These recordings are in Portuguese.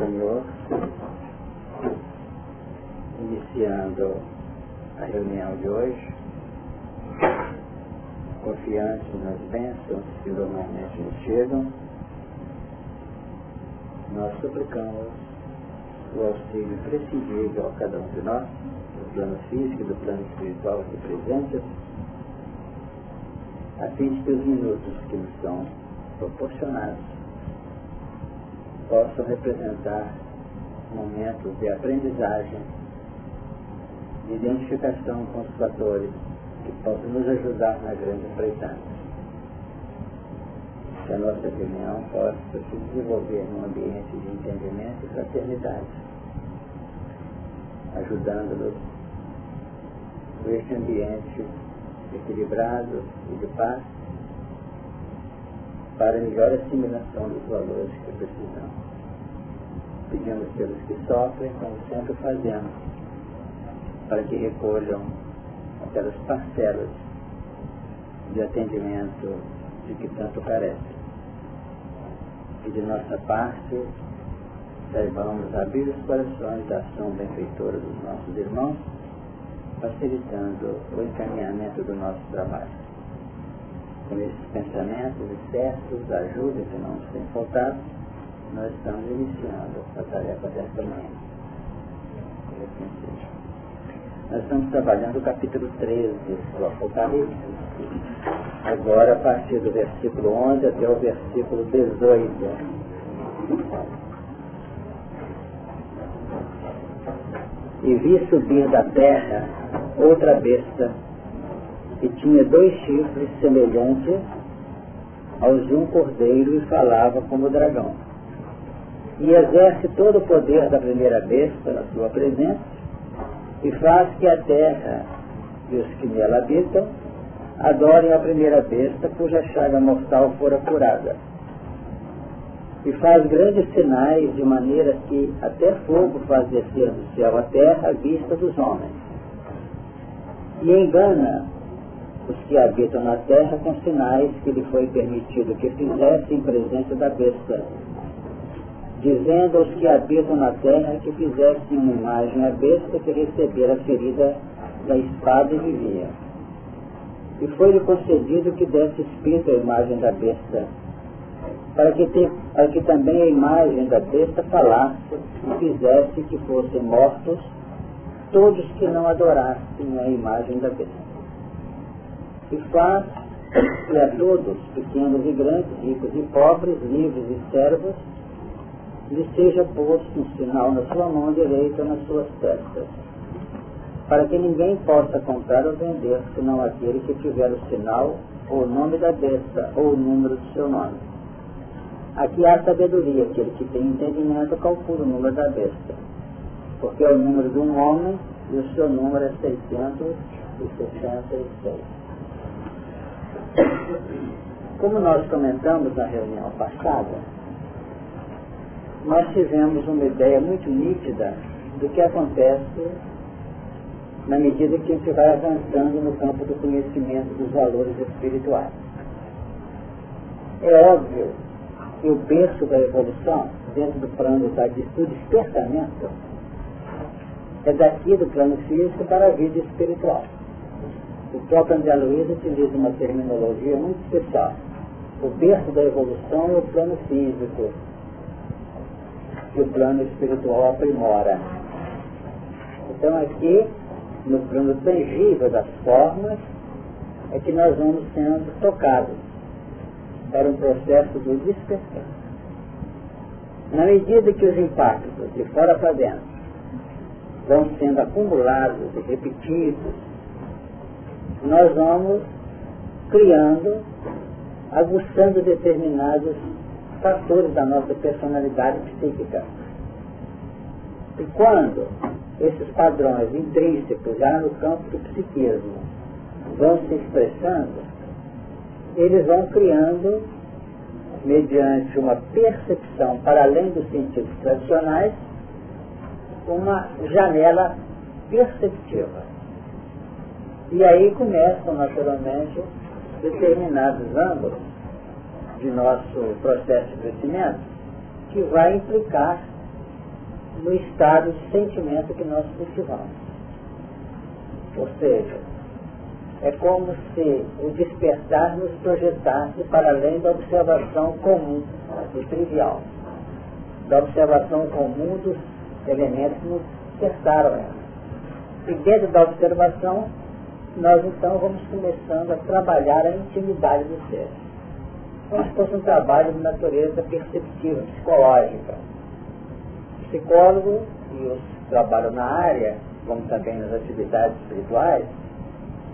Senhor, iniciando a reunião de hoje, confiantes nas bênçãos que normalmente nos chegam, nós suplicamos o auxílio prescindível a cada um de nós, do plano físico e do plano espiritual aqui presentes, a fim de que os minutos que nos são proporcionados possam representar momentos de aprendizagem, de identificação com os fatores que possam nos ajudar na grande empreitada. Que a nossa reunião possa se desenvolver num ambiente de entendimento e fraternidade, ajudando-nos neste ambiente equilibrado e de paz para melhor assimilação dos valores que precisamos. Pedimos pelos que sofrem, como sempre fazemos, para que recolham aquelas parcelas de atendimento de que tanto carecem. E de nossa parte, saibamos abrir os corações da ação benfeitora dos nossos irmãos, facilitando o encaminhamento do nosso trabalho com esses pensamentos externos, ajuda que não nos tem faltado, nós estamos iniciando a tarefa desta manhã. Nós estamos trabalhando o capítulo 13 do Apocalipse. Agora, a partir do versículo 11 até o versículo 18. E vi subir da terra outra besta que tinha dois chifres semelhantes aos de um cordeiro e falava como dragão. E exerce todo o poder da primeira besta na sua presença e faz que a terra e os que nela habitam adorem a primeira besta cuja chaga mortal fora curada. E faz grandes sinais de maneira que até fogo faz descer do céu a terra à vista dos homens. E engana os que habitam na terra com sinais que lhe foi permitido que fizesse em presença da besta, dizendo aos que habitam na terra que fizessem uma imagem à besta que recebera a ferida da espada e vivia. E foi-lhe concedido que desse espírito à imagem da besta, para que, te, para que também a imagem da besta falasse e fizesse que fossem mortos todos que não adorassem a imagem da besta e faz que a todos, pequenos e grandes, ricos e pobres, livres e servos, lhe seja posto um sinal na sua mão direita nas suas testas, para que ninguém possa comprar ou vender, senão aquele que tiver o sinal, ou o nome da besta, ou o número do seu nome. Aqui há sabedoria, aquele que tem entendimento calcula o número da besta, porque é o número de um homem e o seu número é 666. Como nós comentamos na reunião passada, nós tivemos uma ideia muito nítida do que acontece na medida que a gente vai avançando no campo do conhecimento dos valores espirituais. É óbvio que o berço da evolução, dentro do plano do despertamento, é daqui do plano físico para a vida espiritual. O próprio André Luiz utiliza uma terminologia muito especial. O berço da evolução é o plano físico, que o plano espiritual aprimora. Então aqui, no plano tangível das formas, é que nós vamos sendo tocados para um processo do despertar. Na medida que os impactos de fora para dentro vão sendo acumulados e repetidos, nós vamos criando, aguçando determinados fatores da nossa personalidade psíquica. E quando esses padrões intrínsecos, já no campo do psiquismo, vão se expressando, eles vão criando, mediante uma percepção para além dos sentidos tradicionais, uma janela perceptiva e aí começam naturalmente determinados ângulos de nosso processo de crescimento que vai implicar no estado de sentimento que nós cultivamos. Ou seja, é como se o despertar nos projetasse para além da observação comum e trivial, da observação comum dos elementos que nos cercaram ela. E dentro da observação, nós então vamos começando a trabalhar a intimidade do ser. Como se fosse um trabalho de natureza perceptiva, psicológica. O psicólogo e os que trabalham na área, como também nas atividades espirituais,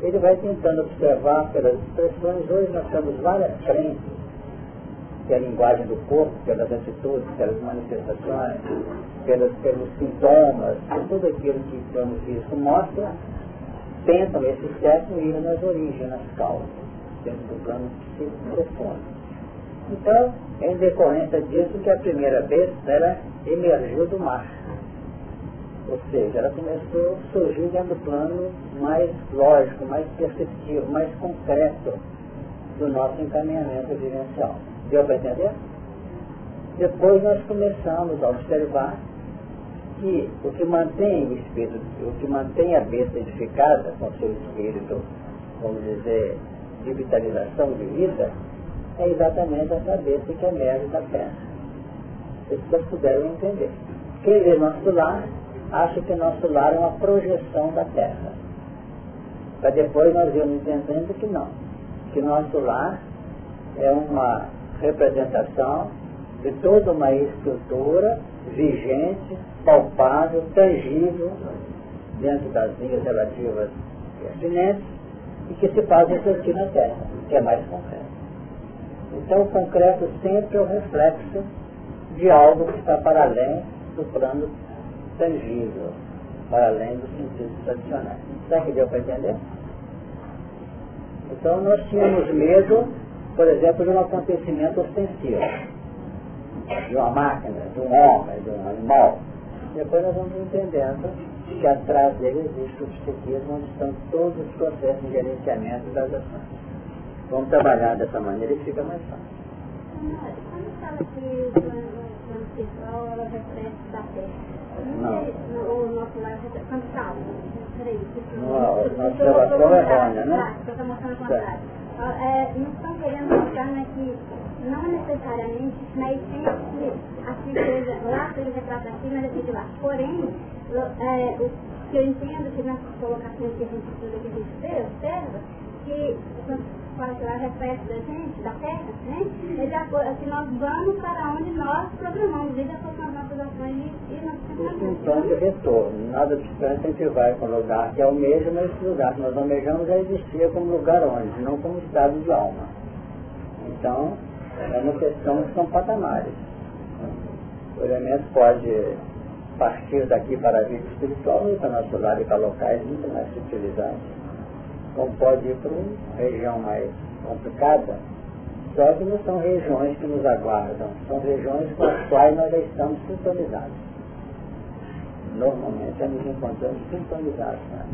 ele vai tentando observar pelas expressões. Hoje nós temos várias frentes, pela linguagem do corpo, pelas atitudes, pelas manifestações, pelos, pelos sintomas, tudo aquilo que o físico mostra, tentam esse certo ir nas origens, nas causas, dentro do plano psíquico profundo. Então, em decorrência disso, que a primeira vez ela emergiu do mar. Ou seja, ela começou a surgir dentro do plano mais lógico, mais perceptivo, mais concreto do nosso encaminhamento vivencial. Deu para entender? Depois nós começamos a observar que o que mantém o espírito, o que mantém a besta edificada com seu espírito, vamos dizer, de vitalização de vida, é exatamente essa besta que emerge da terra. Vocês puderam entender. Quem vê nosso lar, acha que nosso lar é uma projeção da terra. Para depois nós irmos entendendo que não. Que nosso lar é uma representação de toda uma estrutura vigente, palpável, tangível, dentro das linhas relativas pertinentes, e que se faz refletir na Terra, que é mais concreto. Então o concreto sempre é o reflexo de algo que está para além do plano tangível, para além dos sentidos tradicionais. Será que deu para entender? Então nós tínhamos medo, por exemplo, de um acontecimento ostensivo de uma máquina, de um homem, de um animal. Depois nós vamos entendendo que atrás dele existe o psiquismo, onde estão todos os processos de gerenciamento das ações. Vamos trabalhar dessa maneira e fica mais fácil. Não. Nossa observação é errônea, né? É, não estão querendo mostrar né, que não necessariamente na essência assim seja, lá seja assim, mas aqui de lá. Porém, é, o que eu entendo que nas colocações que a gente estuda, que a gente observa, que quando lá reflexo da gente, da terra, né? É acordo, assim, nós vamos para onde nós programamos, e de acordo com as nossas ações e nossos pensamentos. de retorno, nada distante a gente vai para o lugar que é o mesmo, mas esse lugar que nós almejamos já existia como lugar onde, não como estado de alma. Então, é uma questão que são patamares. O elemento pode partir daqui para a vida espiritual e para nosso lado e para locais muito mais utilizados. Como pode ir para uma região mais complicada, só que não são regiões que nos aguardam, são regiões com as quais nós já estamos sintonizados. Normalmente já nos encontramos sintonizados. Né?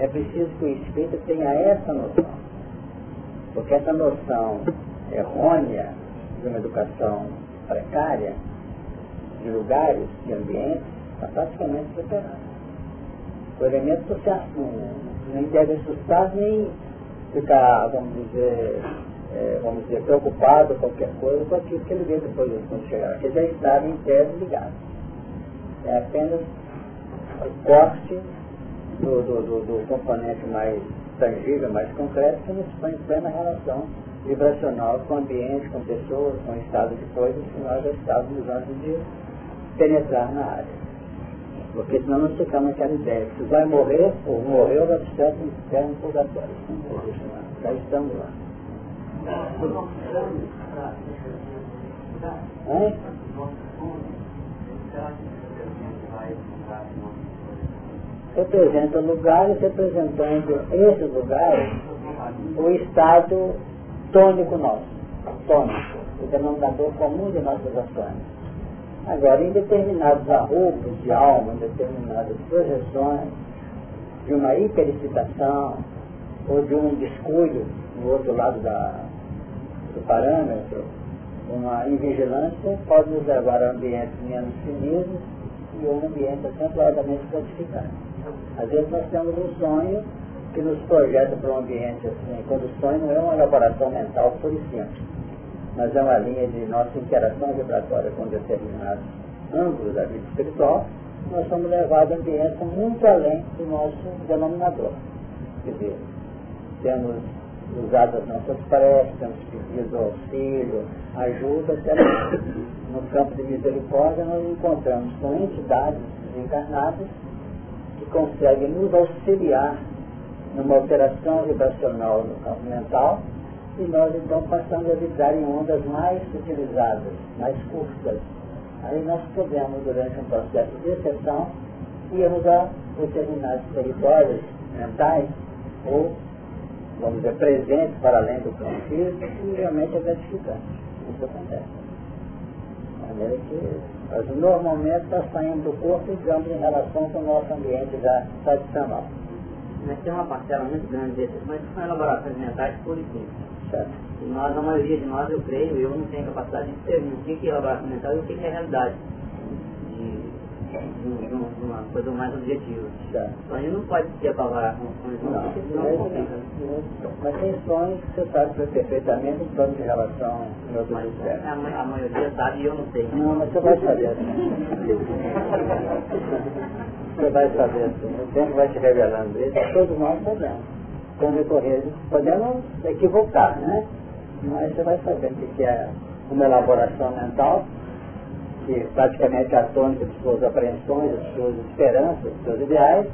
É preciso que o espírito tenha essa noção. Porque essa noção errônea de uma educação precária, de lugares, de ambientes, está praticamente superada. O elemento social nem deve assustar, nem ficar, vamos dizer, é, vamos dizer, preocupado qualquer coisa com aquilo que ele vê depois quando chegar, porque já estava em tese ligado. É apenas o corte do, do, do, do componente mais tangível, mais concreto, que nos põe em plena relação vibracional com o ambiente, com pessoas, com o estado de coisas que nós já estávamos antes de penetrar na área. Porque senão nós ficamos naquela ideia se vai morrer, ou morreu, vai ficar no inferno purgatório. Já estamos lá. Hein? Representa lugares, representando esses lugares, o estado tônico nosso, tônico, o denominador comum de nossas ações. Agora, em determinados arrubos de alma, em determinadas projeções, de uma hiperexcitação ou de um descuido no outro lado da, do parâmetro, uma invigilância pode nos levar a ambientes menos finos e um ambiente altamente gratificante. Às vezes nós temos um sonho que nos projeta para um ambiente assim, quando o sonho não é uma elaboração mental por e simples, mas é uma linha de nossa interação vibratória com determinados ângulos da vida espiritual, nós somos levados a ambientes muito além do nosso denominador. Quer dizer, temos usado as nossas preces, temos pedido auxílio, ajuda, no campo de misericórdia nós encontramos com entidades encarnadas que conseguem nos auxiliar numa alteração vibracional no campo mental e nós então passamos a vibrar em ondas mais utilizadas, mais curtas. Aí nós podemos, durante um processo de exceção, irmos a determinados territórios mentais ou, vamos dizer, presentes para além do campo físico e realmente é gratificante. Isso acontece. De maneira que nós normalmente nós saímos do corpo e entramos em relação com o nosso ambiente já tradicional. Mas tem uma parcela muito grande desses, mas são elaborações mentais por e E nós, a maioria de nós, eu creio, eu não tenho capacidade de discernir o que é elaboração mental e o que é realidade. De, de, uma coisa mais objetiva. Certo. Então a gente não pode se apavorar com sonhos não. Mas tem sonhos que você sabe perfeitamente em torno de relação em outros mas, a, a maioria sabe e eu não sei. Não, mas você vai saber. você vai saber assim. O tempo vai te revelando isso. Todos nós sabemos. Com decorrer, podemos equivocar, né? Mas você vai saber o que é uma elaboração mental que praticamente é a tônica de suas apreensões, de suas esperanças, de seus ideais,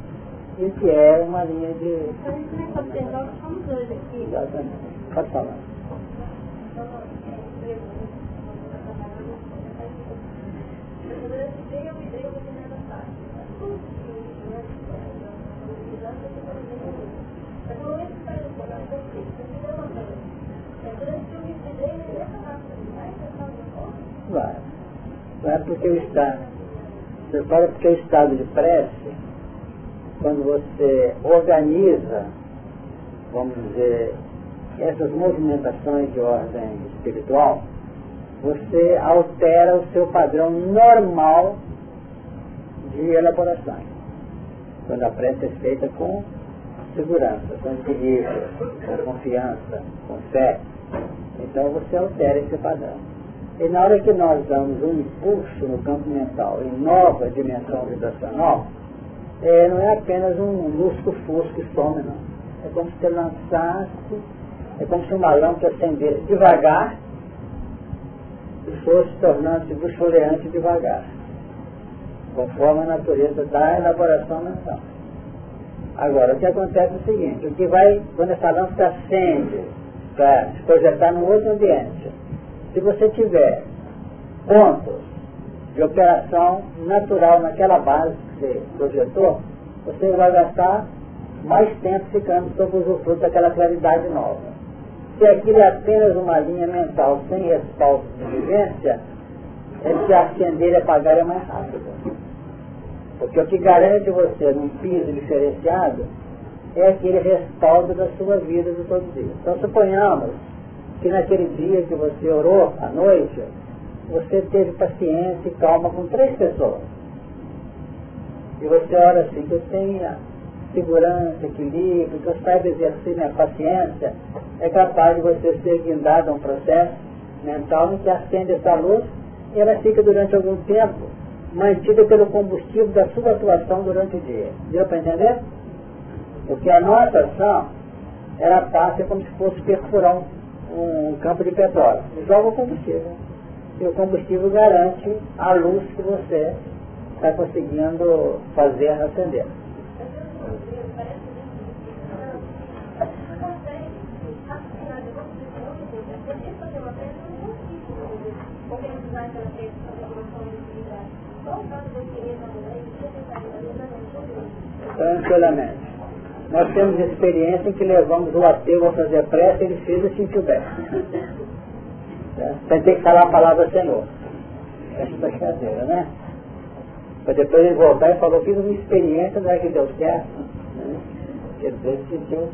e que é uma linha de. Exatamente. Pode falar. Vai. Vai porque o estado. Você fala porque o estado de prece, quando você organiza, vamos dizer, essas movimentações de ordem espiritual, você altera o seu padrão normal de elaboração. Quando a prece é feita com segurança, com equilíbrio, com confiança, com fé. Então você altera esse padrão. E na hora que nós damos um impulso no campo mental em nova dimensão vibracional, é, não é apenas um lusco-fusco some, não. É como se lançasse, é como se uma lâmpada acendesse devagar e fosse tornando-se bucholeante devagar, conforme a natureza da elaboração mental. Agora, o que acontece é o seguinte, o que vai, quando essa lâmpada acende para se projetar num outro ambiente, se você tiver pontos de operação natural naquela base que você projetou, você vai gastar mais tempo ficando sob o usufruto daquela claridade nova. Se aquilo é apenas uma linha mental sem respaldo de vivência, é se acender e apagar é mais rápido. Porque o que garante você num piso diferenciado é aquele respaldo da sua vida de todo dia. Então suponhamos que naquele dia que você orou à noite, você teve paciência e calma com três pessoas. E você ora assim, que eu tenha segurança, equilíbrio, que eu saiba exercer minha paciência, é capaz de você ser guindado a um processo mental em que acende essa luz e ela fica durante algum tempo mantida pelo combustível da sua atuação durante o dia. Deu para entender? Porque a nossa ação, ela passa como se fosse perfurar um campo de petróleo. Joga o combustível. E o combustível garante a luz que você está conseguindo fazer acender. Tranquilamente. Nós temos experiência em que levamos o ateu a fazer prece, ele fez e sentiu bem. Ter que falar a palavra Senhor. Essa brincadeira, né? Para depois ele voltar e falou, fiz uma experiência, não é que deu certo. Né? Quer dizer, sentiu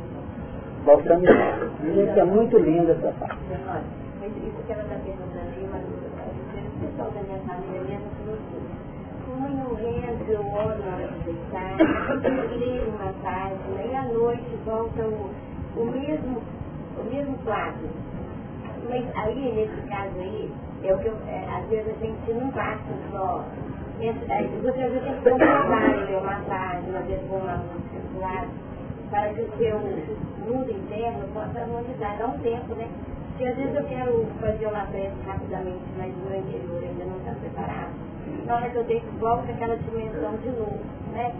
voltando. Isso é muito lindo essa parte. Mas como eu eu oro na hora de deitar, eu leio uma e à noite volta o, o, mesmo, o mesmo quadro. Mas aí, nesse caso aí, é o que eu, é, às vezes a gente não basta só. Você às vezes tem que comprovar, ler uma vezes uma música do lado, para que o seu mundo interno possa harmonizar. Dá um tempo, né? Porque às vezes eu quero fazer uma prece rapidamente, mas o meu interior ainda não está preparado. Na hora que eu deito, volta aquela dimensão de novo, né?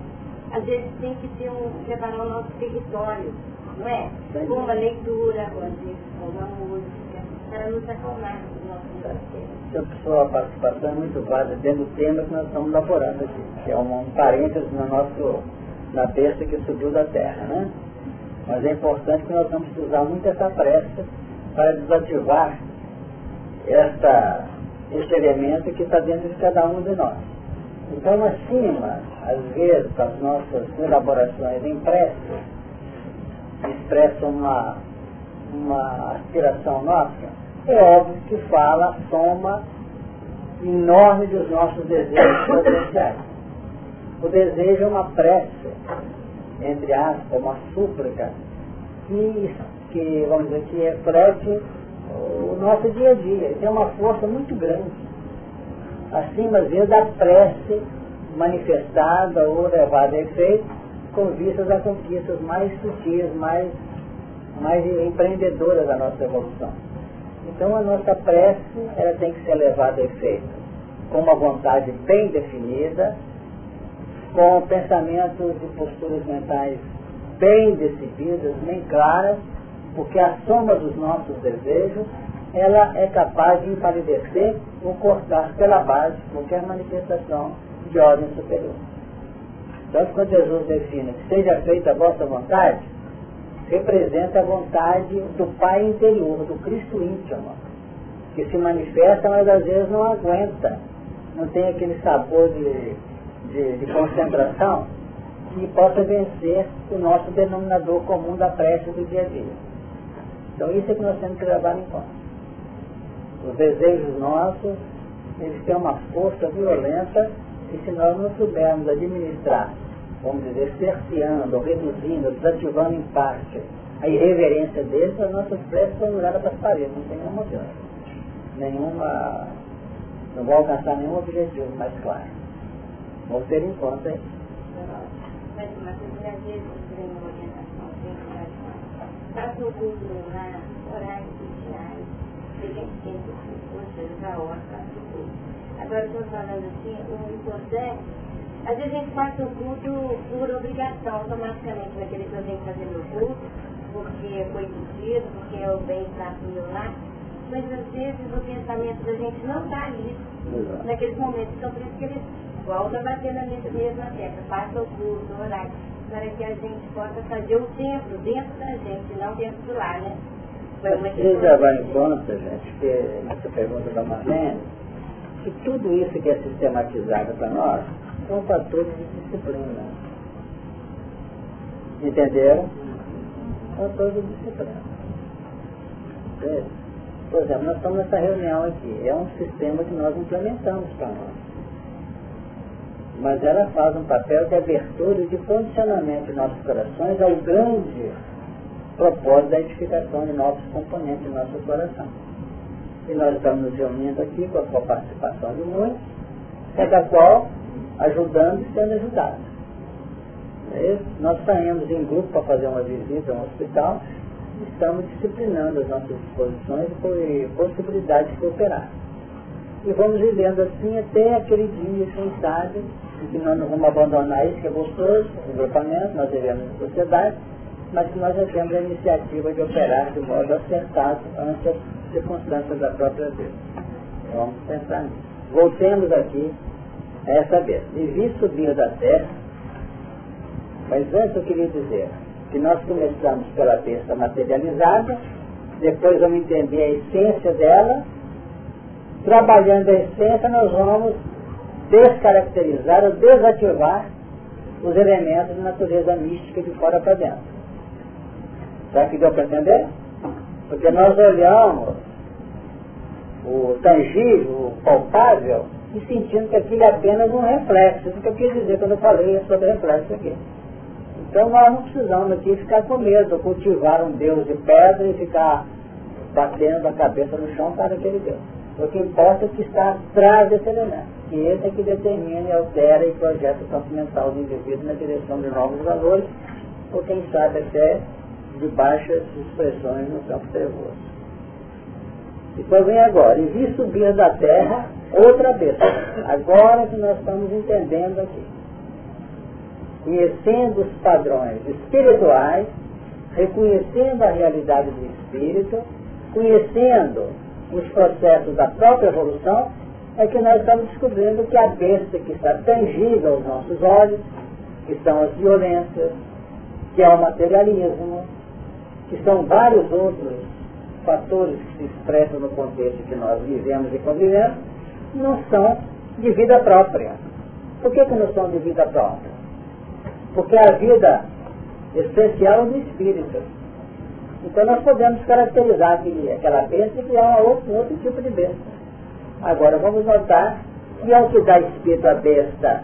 Às vezes tem que ter um, preparar o nosso território, não é? Com uma leitura, ou às vezes com uma música, para nos acalmar do nosso Então, pessoal, a participação é muito válida dentro do tema que nós estamos elaborando aqui, que é um, um parênteses no nosso, na besta que subiu da terra, né? Mas é importante que nós vamos usar muito essa pressa para desativar esta, este elemento que está dentro de cada um de nós. Então, acima, às vezes, as nossas elaborações prece, expressam uma, uma aspiração nossa, é óbvio que fala a soma enorme dos nossos desejos potenciais. O desejo é uma prece, entre aspas, uma súplica, que que, vamos dizer, que reflete o nosso dia a dia. Tem uma força muito grande. Acima, às vezes, da prece manifestada ou levada a efeito com vistas a conquistas mais sutis, mais, mais empreendedoras da nossa evolução. Então a nossa prece ela tem que ser levada a efeito com uma vontade bem definida, com pensamentos e posturas mentais bem decididas, bem claras, porque a soma dos nossos desejos, ela é capaz de empalidecer ou cortar pela base qualquer manifestação de ordem superior. Então, quando Jesus define que seja feita a vossa vontade, representa a vontade do Pai interior, do Cristo íntimo, que se manifesta, mas às vezes não aguenta, não tem aquele sabor de, de, de concentração que possa vencer o nosso denominador comum da prece do dia a dia. Então isso é que nós temos que levar em conta. Os desejos nossos, eles têm uma força violenta e se nós não soubermos administrar, vamos dizer, cerceando, reduzindo, desativando em parte a irreverência deles, as nossas preces são miradas para as paredes, não tem nenhuma opção. Nenhuma. não vão alcançar nenhum objetivo mais claro. Vamos ter em conta isso. Agora estou falando assim, o importante, às vezes a gente faz o culto por obrigação, automaticamente vai querer que eu fazer meu culto, porque foi pedido, porque é o bem-estar meu lá. Mas às vezes o pensamento da gente não está ali, naqueles momentos, então por isso que ele volta a bater na mesma tecla, faça o culto, o horário para que a gente possa fazer o templo dentro da gente, não dentro do lar, né? Vocês levar em conta, gente, que essa pergunta da Marlene, que tudo isso que é sistematizado para nós são fatores de disciplina. Entenderam? Fatores de disciplina. Por exemplo, nós estamos nessa reunião aqui. É um sistema que nós implementamos para nós mas ela faz um papel de abertura e de condicionamento de nossos corações ao grande propósito da edificação de novos componentes de nosso coração. E nós estamos nos reunindo aqui com a participação de muitos, cada qual ajudando e sendo ajudado. É nós saímos em grupo para fazer uma visita a um hospital, estamos disciplinando as nossas disposições e possibilidade de cooperar. E vamos vivendo assim até aquele dia, quem sabe, que nós não vamos abandonar isso, que é gostoso, o grupamento, nós vivemos em sociedade, mas que nós já temos a iniciativa de operar de modo acertado ante as circunstâncias da própria vida. Vamos pensar nisso. Voltemos aqui a essa vez. E vi subir da terra, mas antes eu queria dizer que nós começamos pela besta materializada, depois vamos entender a essência dela, trabalhando a essência nós vamos descaracterizar ou desativar os elementos de natureza mística de fora para dentro. Será que deu para entender? Porque nós olhamos o tangível, o palpável, e sentindo que aquilo é apenas um reflexo. Isso que eu quis dizer quando eu falei sobre reflexo aqui. Então nós não precisamos aqui ficar com medo, cultivar um Deus de pedra e ficar batendo a cabeça no chão para aquele Deus. O que importa é o que está atrás desse elemento. E esse é que determina, altera e projeta o campo do indivíduo na direção de novos valores, ou quem sabe até de baixas expressões no campo trevoso. Depois vem agora, e vi subir da terra outra besta. Agora que nós estamos entendendo aqui. Conhecendo os padrões espirituais, reconhecendo a realidade do espírito, conhecendo os processos da própria evolução, é que nós estamos descobrindo que a besta que está tangível aos nossos olhos, que são as violências, que é o materialismo, que são vários outros fatores que se expressam no contexto que nós vivemos e convivemos, não são de vida própria. Por que, que não são de vida própria? Porque a vida essencial é do espírito. Então nós podemos caracterizar aquele, aquela besta e criar um outro, outro tipo de besta. Agora vamos notar que é o que dá espírito à besta,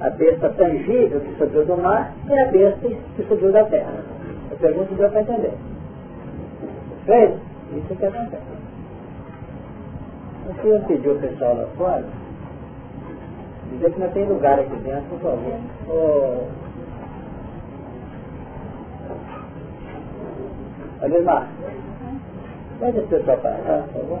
a besta tangível que subiu do mar e a besta que subiu da terra. A pergunta deu para entender. Fez? Isso que acontece. O senhor pediu o pessoal lá fora, dizer que não tem lugar aqui dentro, por favor. Oh. Alemar, pode esse pessoal para cá, por favor.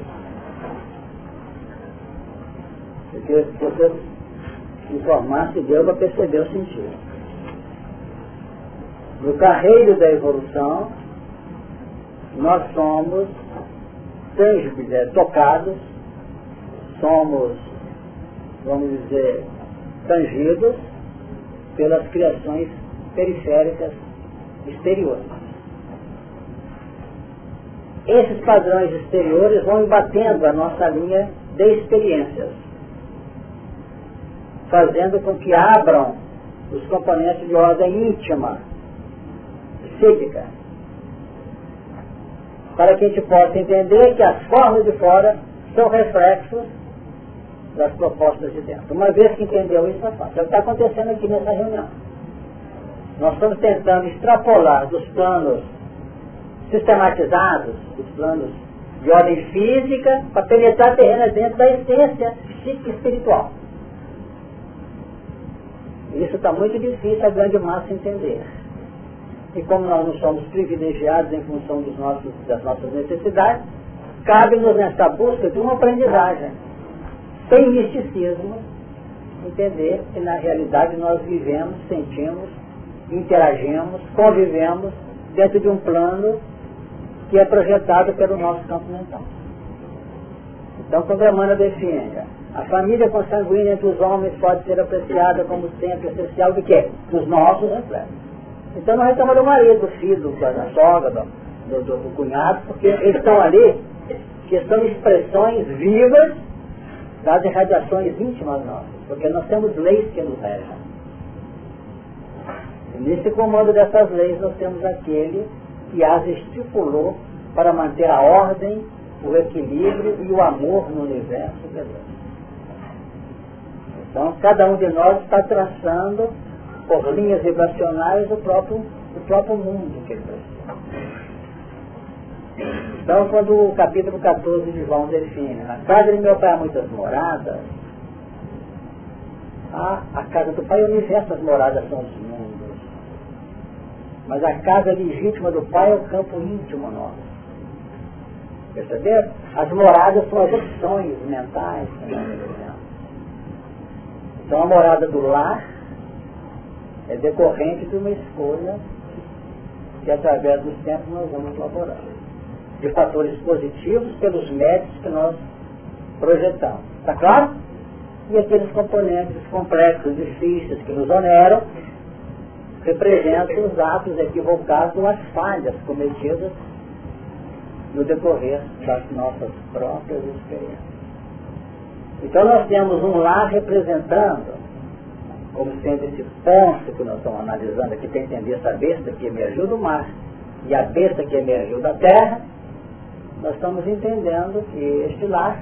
Porque se você informar-se deu para perceber o sentido. No carreiro da evolução, nós somos é, tocados, somos, vamos dizer, tangidos pelas criações periféricas exteriores. Esses padrões exteriores vão embatendo a nossa linha de experiências fazendo com que abram os componentes de ordem íntima, psíquica, para que a gente possa entender que as formas de fora são reflexos das propostas de dentro. Uma vez que entendeu isso, é fácil. É o que está acontecendo aqui nessa reunião. Nós estamos tentando extrapolar dos planos sistematizados, dos planos de ordem física, para penetrar terrenos dentro da essência psíquica espiritual. Isso está muito difícil a grande massa entender. E como nós não somos privilegiados em função dos nossos, das nossas necessidades, cabe-nos nessa busca de uma aprendizagem, sem misticismo, entender que na realidade nós vivemos, sentimos, interagimos, convivemos dentro de um plano que é projetado pelo nosso campo mental. Então, quando a Emmanuel define a família consanguínea entre os homens pode ser apreciada como centro essencial de quê? Dos nossos reflexos. Então não reclama do marido, do filho, da sogra, do, do, do cunhado, porque eles estão ali, que são expressões vivas das irradiações íntimas nossas, porque nós temos leis que nos regem. Nesse comando dessas leis nós temos aquele que as estipulou para manter a ordem, o equilíbrio e o amor no universo de Deus. Então, cada um de nós está traçando por linhas vibracionais o próprio, o próprio mundo que ele precisa. Então, quando o capítulo 14 de João define, na casa de meu pai há muitas moradas, a, a casa do pai o universo, as moradas são os mundos. Mas a casa legítima do pai é o campo íntimo nosso. Perceberam? As moradas são as opções mentais nós Então a morada do lar é decorrente de uma escolha que através dos tempos nós vamos elaborar. De fatores positivos pelos métodos que nós projetamos. Está claro? E aqueles componentes complexos, difíceis, que nos oneram, representam os atos equivocados ou as falhas cometidas no decorrer das nossas próprias experiências. Então nós temos um lar representando, como sendo esse ponto que nós estamos analisando aqui, para entender essa besta que emergiu do mar e a besta que emergiu da terra, nós estamos entendendo que este lar,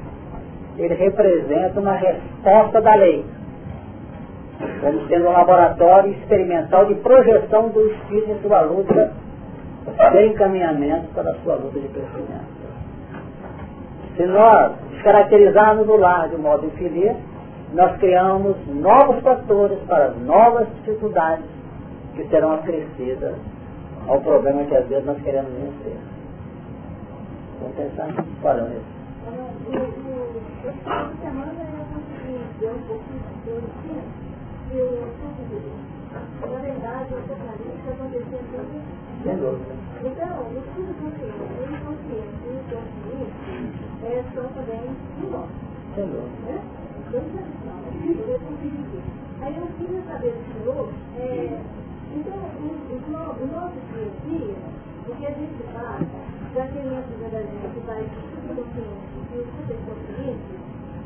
ele representa uma resposta da lei, como sendo um laboratório experimental de projeção do espírito em sua luta de encaminhamento para a sua luta de crescimento. Se nós descaracterizarmos o lar de modo infeliz, nós criamos novos fatores para novas dificuldades que serão acrescidas ao problema que às vezes nós queremos vencer. Vamos pensar isso. Semana eu consegui ver um pouco de na verdade, o apocalipse aconteceu tudo. Sem dúvida. Então, o estudo consciente, o inconsciente e o só também dúvida. Né? Aí eu queria saber do senhor, é, então, o, nosso dia a dia, o que a gente faz, que dentro da gente que vai subconsciente e o superconsciente,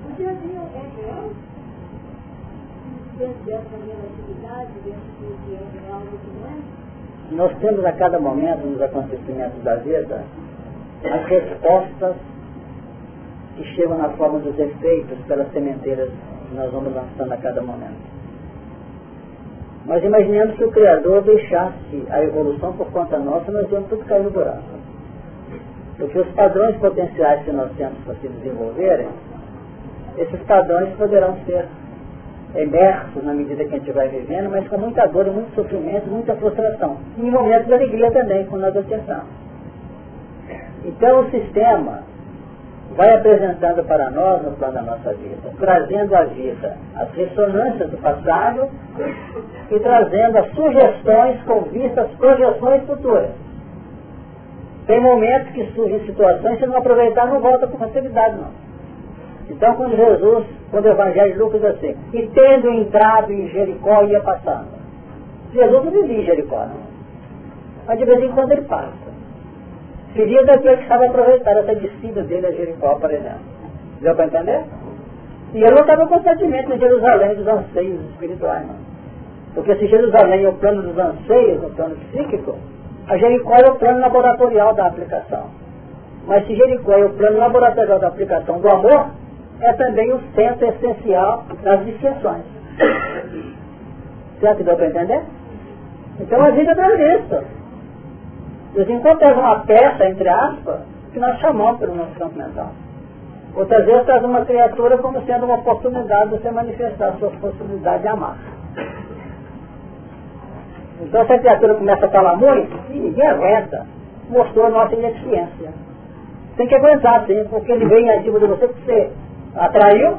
o dia a dia é real? Dentro dessa relatividade, dentro do que é real e o que não é? Nós temos a cada momento nos acontecimentos da vida as respostas que chegam na forma dos efeitos pelas sementeiras que nós vamos lançando a cada momento. Mas imaginemos que o Criador deixasse a evolução por conta nossa, nós íamos tudo cair no buraco. Porque os padrões potenciais que nós temos para se desenvolverem, esses padrões poderão ser emersos na medida que a gente vai vivendo, mas com muita dor, muito sofrimento, muita frustração. E em momentos de alegria também, quando nós acertamos. Então o sistema vai apresentando para nós no plano da nossa vida, trazendo à vida as ressonâncias do passado e trazendo as sugestões com vista às projeções futuras. Tem momentos que surgem situações se não aproveitar não volta com facilidade não. Então quando Jesus, quando o Evangelho de Lucas diz assim, e tendo entrado em Jericó ia passando. Jesus não vivia em Jericó, não. Mas de vez em quando ele passa. Seria daquele que estava aproveitando essa descida dele a Jericó, por exemplo. Deu para entender? E ele estava constantemente em Jerusalém dos anseios espirituais, não. Porque se Jerusalém é o plano dos anseios, o plano psíquico, a Jericó é o plano laboratorial da aplicação. Mas se Jericó é o plano laboratorial da aplicação do amor, é também o centro essencial das distinções. Será que deu para entender? Então a vida traz isso. Quando traz uma peça, entre aspas, que nós chamamos pelo nosso campo mental. Outras vezes traz uma criatura como sendo uma oportunidade de você manifestar a sua possibilidade de amar. Então se a criatura começa a falar muito, e ninguém aguenta, mostrou a nossa ineficiência. Tem que aguentar, sim, porque ele vem em cima de você porque você atraiu,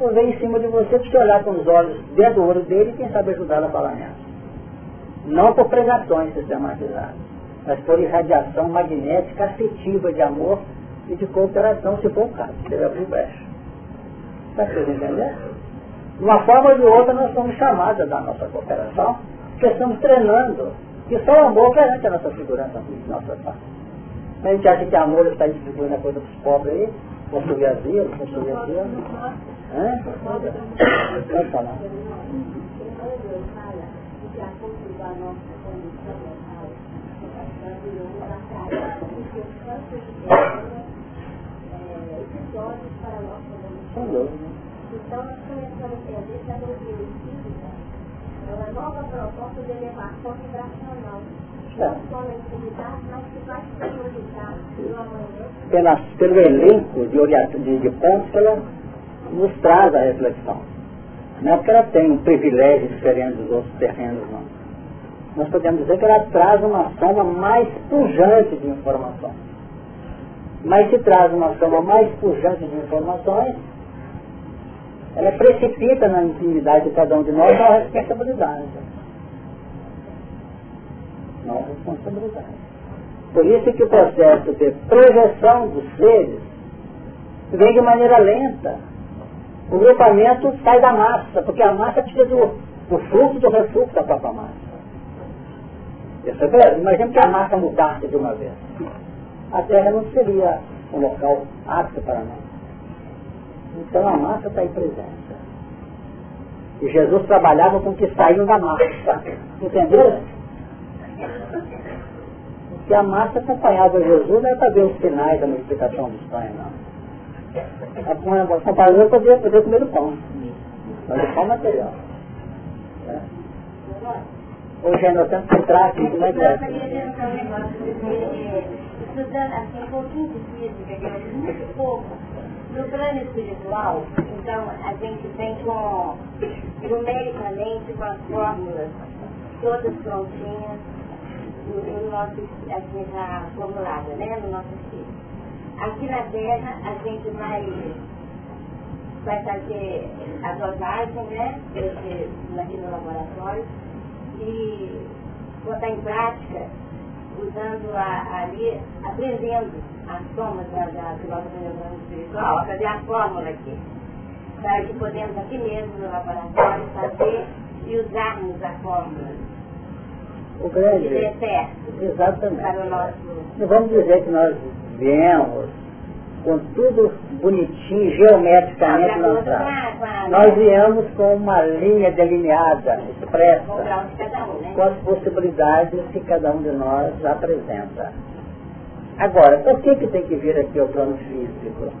ou vem em cima de você para você olhar com os olhos dentro do olho dele e quem sabe ajudá-lo a falar nessa. Não por pregações sistematizadas, mas por irradiação magnética afetiva de amor e de cooperação, se for o caso, se tiver por brecha. Está entender? De uma forma ou de outra nós somos chamados da nossa cooperação, porque estamos treinando, que só o amor garante a nossa segurança nossa parte. A gente acha que amor está distribuindo a coisa para os pobres aí, construir asilo, construir asilo. Hã? Pode falar. Dúvida. Então nós começamos a que é uma nova proposta de que vai amanhã. Pelo elenco de, de, de pontos que ela nos traz a reflexão. Não é porque ela tem um privilégio diferente dos outros terrenos, não. Nós podemos dizer que ela traz uma soma mais pujante de informação. Mas se traz uma soma mais pujante de informações, ela precipita na intimidade de cada um de nós a responsabilidade. Nossa responsabilidade. Por isso que o processo de projeção dos seres vem de maneira lenta. O grupamento sai da massa, porque a massa precisa do, do fluxo do refluxo da própria massa. Percebeu? Imagina que a massa mudasse de uma vez. A Terra não seria um local apto para nós. Então a massa está em presença. E Jesus trabalhava com que saiu da massa. Entendeu? Porque a massa acompanhava Jesus não é para ver os sinais da multiplicação dos pães, não. Acompanhava para poder comer o pão. Mas o pão material. É. Hoje nós temos que entrar aqui, como é que é? Estudando assim um pouquinho de física, muito pouco no plano espiritual, então a gente vem com, numericamente, com as fórmulas todas prontinhas, no, no nosso, assim, já formulada, né, no nosso espírito. Aqui na Terra, a gente vai, vai fazer a dosagem, né, aqui no laboratório, e botar em prática, usando a, ali, aprendendo as somas da, da filosofia espiritual, fazer a fórmula aqui. Para que podemos aqui mesmo no laboratório fazer e usarmos a fórmula. O grande. Exatamente. Para o nosso... Não vamos dizer que nós viemos com tudo bonitinho, geometricamente lançado. Nós viemos com uma linha delineada, expressa, né? com as possibilidades que cada um de nós apresenta. Agora, por que, que tem que vir aqui ao plano físico?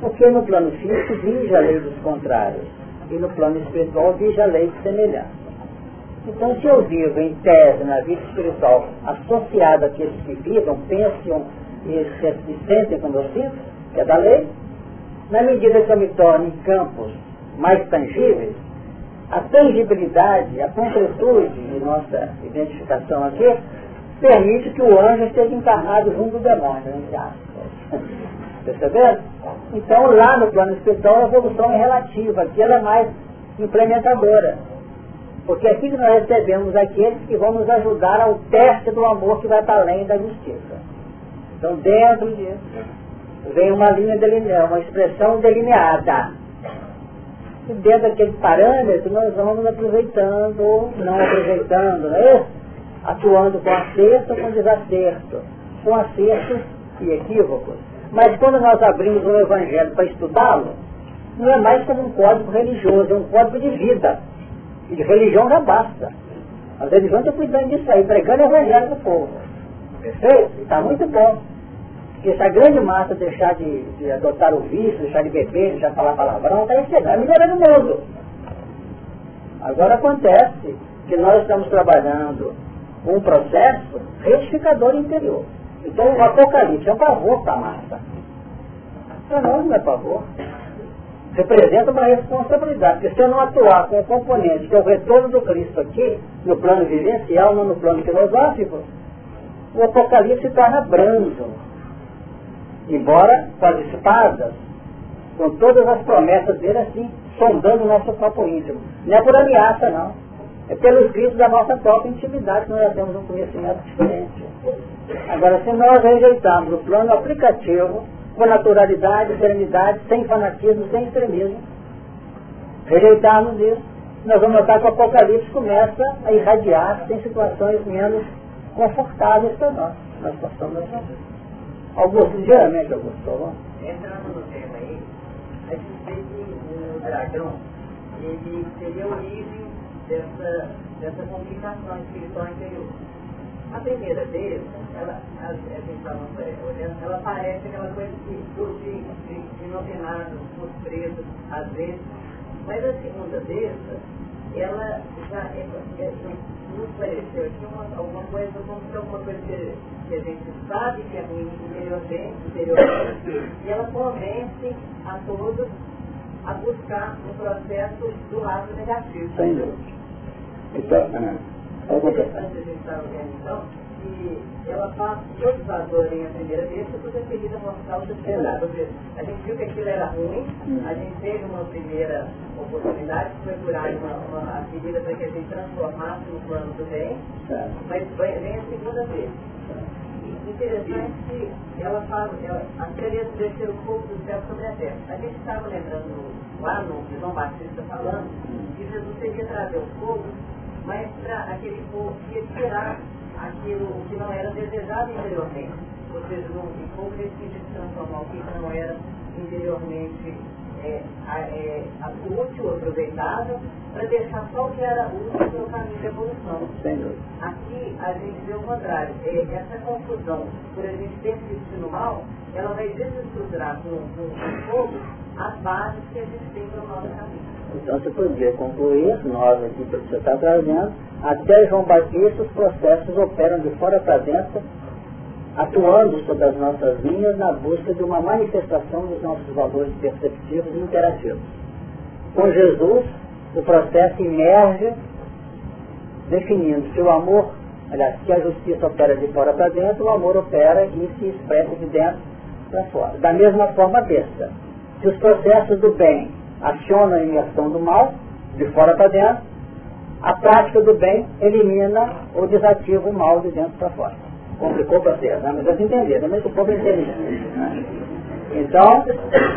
Porque no plano físico vige a lei dos contrários. E no plano espiritual vige a lei de semelhança. Então, se eu vivo em tese na vida espiritual associado àqueles que vivam, pensam e se sentem como eu sinto, que é da lei, na medida que eu me torno em campos mais tangíveis, a tangibilidade, a concretude de nossa identificação aqui, permite que o anjo esteja encarnado junto do demônio, entre aspas. Percebendo? Então, lá no plano espiritual, a evolução é relativa, aqui ela é mais implementadora. Porque é aqui que nós recebemos aqueles que vão nos ajudar ao teste do amor que vai para além da justiça. Então, dentro disso, vem uma linha delineada, uma expressão delineada. E dentro daquele parâmetro, nós vamos aproveitando, não aproveitando, é atuando com acerto ou com desacerto, com acertos e equívocos. Mas quando nós abrimos o Evangelho para estudá-lo, não é mais como um código religioso, é um código de vida. E de religião já basta. A religião está cuidando disso aí, pregando o Evangelho o povo. Perfeito? Está muito bom. Porque se a grande massa deixar de, de, adotar o vício, deixar de beber, deixar de falar palavrão, está é melhorando o mundo. Agora acontece que nós estamos trabalhando um processo retificador interior. Então o Apocalipse é um pavor para a massa. Para nós não é pavor. Representa uma responsabilidade, porque se eu não atuar com o componente que é o retorno do Cristo aqui, no plano vivencial, não no plano filosófico, o Apocalipse se torna brando. Embora com as espadas, com todas as promessas dele assim, sondando o nosso próprio íntimo. Não é por ameaça, não é pelo escrito da nossa própria intimidade que nós temos um conhecimento diferente. Agora, se nós rejeitarmos o plano aplicativo, com naturalidade, serenidade, sem fanatismo, sem extremismo, rejeitarmos isso, nós vamos notar que o Apocalipse começa a irradiar em situações menos confortáveis para nós. Nós passamos a Augusto, ligeiramente, Augusto, Entrando no tema aí, a gente vê que o dragão, ele seria origem dessa, dessa complicação espiritual interior. A primeira deles, ela, a, gente estava olhando, ela parece aquela coisa de, de, de, de surpresa, às vezes. Mas a segunda dessa, ela já é, é, nos pareceu aqui uma, alguma coisa, se alguma coisa que, que a gente sabe que é ruim interiormente, interiormente e ela convence a todos a buscar um processo do lado negativo. Sem dúvida. Então, ah, interessante a que ela faz todos valorem a primeira vez, que tudo é querida mostrar o seu A gente viu que aquilo era ruim, a gente teve uma primeira oportunidade de procurar uma, uma avenida para que a gente transformasse no plano do bem, mas vem a segunda vez. Interessante que ela fala, ela, a querer descer o fogo do céu sobre a terra. A gente estava lembrando lá no João Batista falando, que Jesus teria trazer o fogo, mas para aquele fogo que ia tirar aquilo que não era desejado interiormente. Ou seja, nesse sentido de transformar o que não era interiormente é, é, útil, aproveitável, para deixar só o que era útil no caminho de evolução. Aqui a gente vê o contrário. É, essa confusão, por a gente ter se no mal, ela vai desestruturar com, com, com fogo as bases que a gente tem para o nosso caminho. Então você podia concluir, nós aqui que você está trazendo, até João Batista os processos operam de fora para dentro atuando sobre as nossas linhas na busca de uma manifestação dos nossos valores perceptivos e interativos. Com Jesus, o processo emerge definindo se o amor, aliás, se a justiça opera de fora para dentro, o amor opera e se expressa de dentro para fora. Da mesma forma, besta. Se os processos do bem acionam a imersão do mal, de fora para dentro, a prática do bem elimina ou desativa o mal de dentro para fora complicou para vocês, né? mas vocês entenderam, que o povo é inteligente. Né? Então,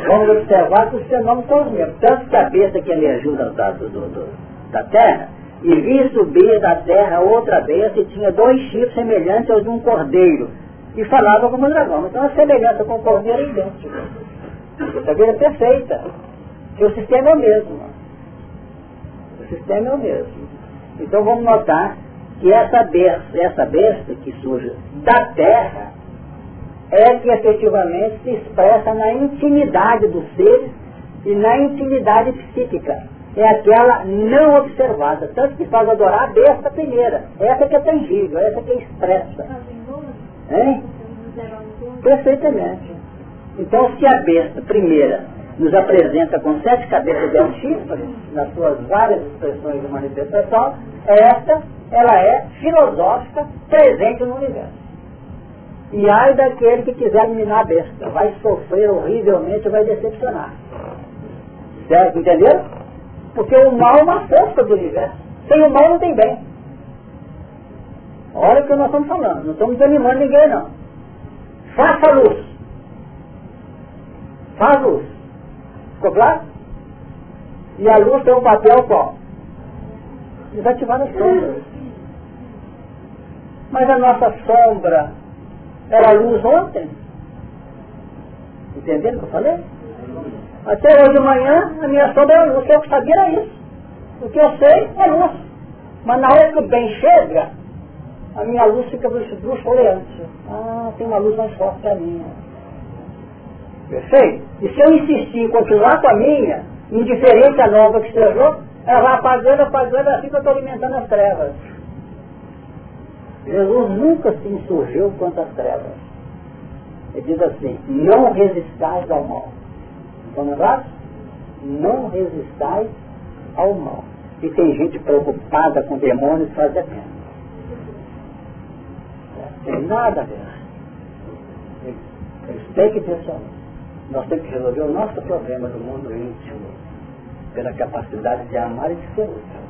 vamos observar que os fenômenos são os mesmos. Tanto que a besta que emergiu da, da, do, da terra, e vi subir da terra outra besta e tinha dois chifres semelhantes aos de um cordeiro, e falava como um dragão. Então a semelhança com o cordeiro é idêntica. Essa vida é perfeita. E o sistema é o mesmo. O sistema é o mesmo. Então vamos notar que essa besta, essa besta que surge da terra é que efetivamente se expressa na intimidade dos seres e na intimidade psíquica. É aquela não observada, tanto que faz adorar a besta primeira. Essa que é tangível, essa que é expressa. Hein? Perfeitamente. Então, se a besta primeira nos apresenta com sete cabeças de um chifre, nas suas várias expressões de manifestação, esta ela é filosófica, presente no universo. E ai daquele que quiser eliminar a besta, vai sofrer horrivelmente, vai decepcionar. Certo? Entenderam? Porque o mal é uma força do universo. Sem o mal não tem bem. Olha o que nós estamos falando, não estamos desanimando ninguém não. Faça luz. Faz luz. Ficou claro? E a luz tem um papel qual? Desativar as sombras. Mas a nossa sombra era luz ontem. Entenderam o que eu falei? Até hoje de manhã, a minha sombra era luz. Eu sabia era isso. O que eu sei é luz. Mas na hora que o bem chega, a minha luz fica luxuleante. Ah, tem uma luz mais forte que a minha. Perfeito? E se eu insistir em continuar com a minha, indiferente à nova que seja, ela vai apagando, apagando, assim que eu estou alimentando as trevas. Jesus nunca se insurgiu contra as trevas. Ele diz assim, não resistais ao mal. Estão lembrados? Não resistais ao mal. E tem gente preocupada com demônios fazer pena. Tem nada a ver. Eles têm que ter. Nós temos que resolver o nosso problema do mundo íntimo pela capacidade de amar e de ser útil.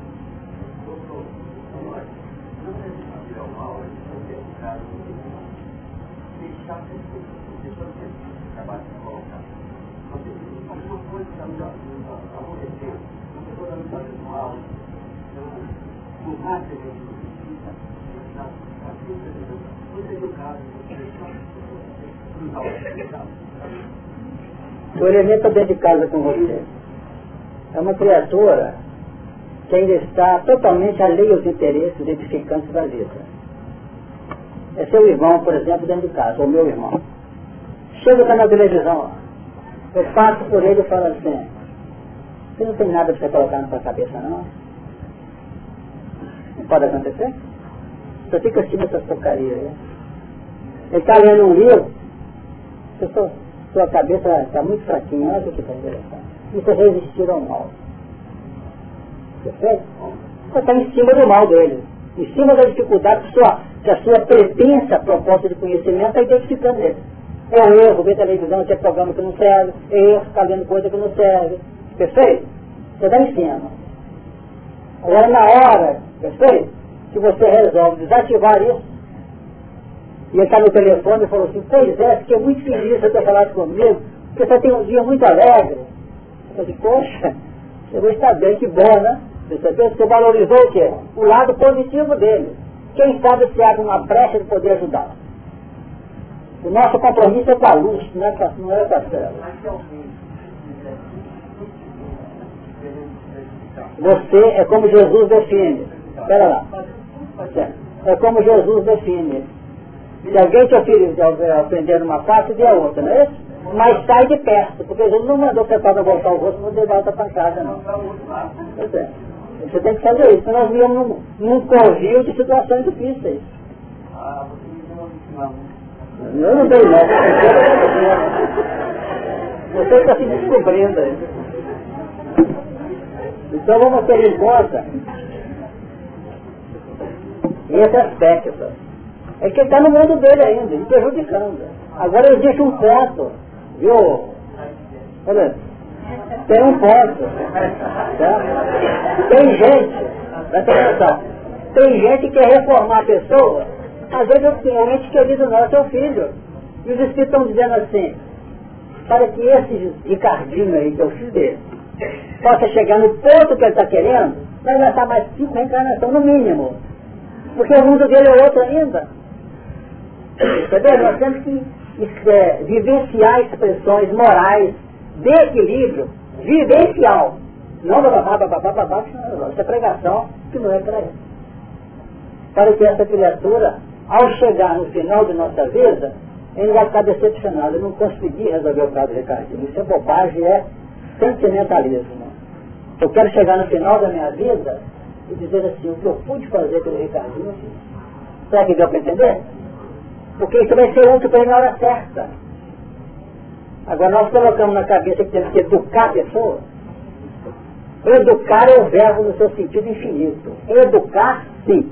O elemento está dentro de casa com você. É uma criatura que ainda está totalmente alheia aos interesses edificantes da vida. É seu irmão, por exemplo, dentro de casa, ou meu irmão. Chega para na televisão, eu passo por ele e falo assim, você não tem nada para você colocar na sua cabeça não? Não pode acontecer? Você fica assistindo essas porcarias. Né? Ele está lendo um livro, sua, sua cabeça está muito fraquinha, olha o que está interessante. Isso é resistir ao mal. Perfeito? Você está em cima do mal dele. Em cima da dificuldade que sua que a sua pretensa proposta de conhecimento está identificando ele. É um erro ver televisão, ter programa que não serve, é erro ficar vendo coisa que não serve. Perfeito? Você está em cima. Agora na hora, perfeito? Que você resolve desativar isso, e ele está no telefone e falou assim, pois é, fiquei muito feliz de ter falado comigo, porque você tem um dia muito alegre. Eu falei, poxa, eu vou estar bem, que bom, né? Percebeu? Você valorizou o quê? O lado positivo dele. Quem sabe se abre uma brecha de poder ajudar. O nosso compromisso é com a luz, não é com é a Você é como Jesus define. Espera lá. É como Jesus define. Se alguém te ofender numa face, dê a outra, não é isso? Mas sai de perto, porque Jesus não mandou você para voltar o rosto e poder dar outra pancada, não. Pois é. Você tem que fazer isso, nós vivemos num, num covil de situações difíceis. Eu não dei não. Você está se descobrindo aí. Então vamos ter em conta esse aspecto. É que ele está no mundo dele ainda, e prejudicando. Agora existe um ponto, viu? Olha, tem um ponto. Tá? Tem gente, presta atenção, tem gente que quer reformar a pessoa, às vezes tenho um ente querido nosso é o filho. E os espíritos estão dizendo assim, para que esse Ricardinho aí, que é o filho dele, possa chegar no ponto que ele está querendo, vai gastar mais cinco reencarnações no mínimo. Porque o mundo dele é outro ainda. Entendeu? Nós temos que é, vivenciar expressões morais de equilíbrio vivencial. Não bababá, bababá, babá, isso é pregação que não é para isso. Para que essa criatura, ao chegar no final de nossa vida, ele vai ficar decepcionado, ele não conseguir resolver o caso do Ricardinho. Isso é bobagem, é sentimentalismo. Eu quero chegar no final da minha vida e dizer assim, o que eu pude fazer pelo Ricardinho, eu. Será que deu para entender? Porque isso vai ser útil para ele na hora certa. Agora nós colocamos na cabeça que temos que educar a pessoa. Educar é o verbo no seu sentido infinito. Educar, sim.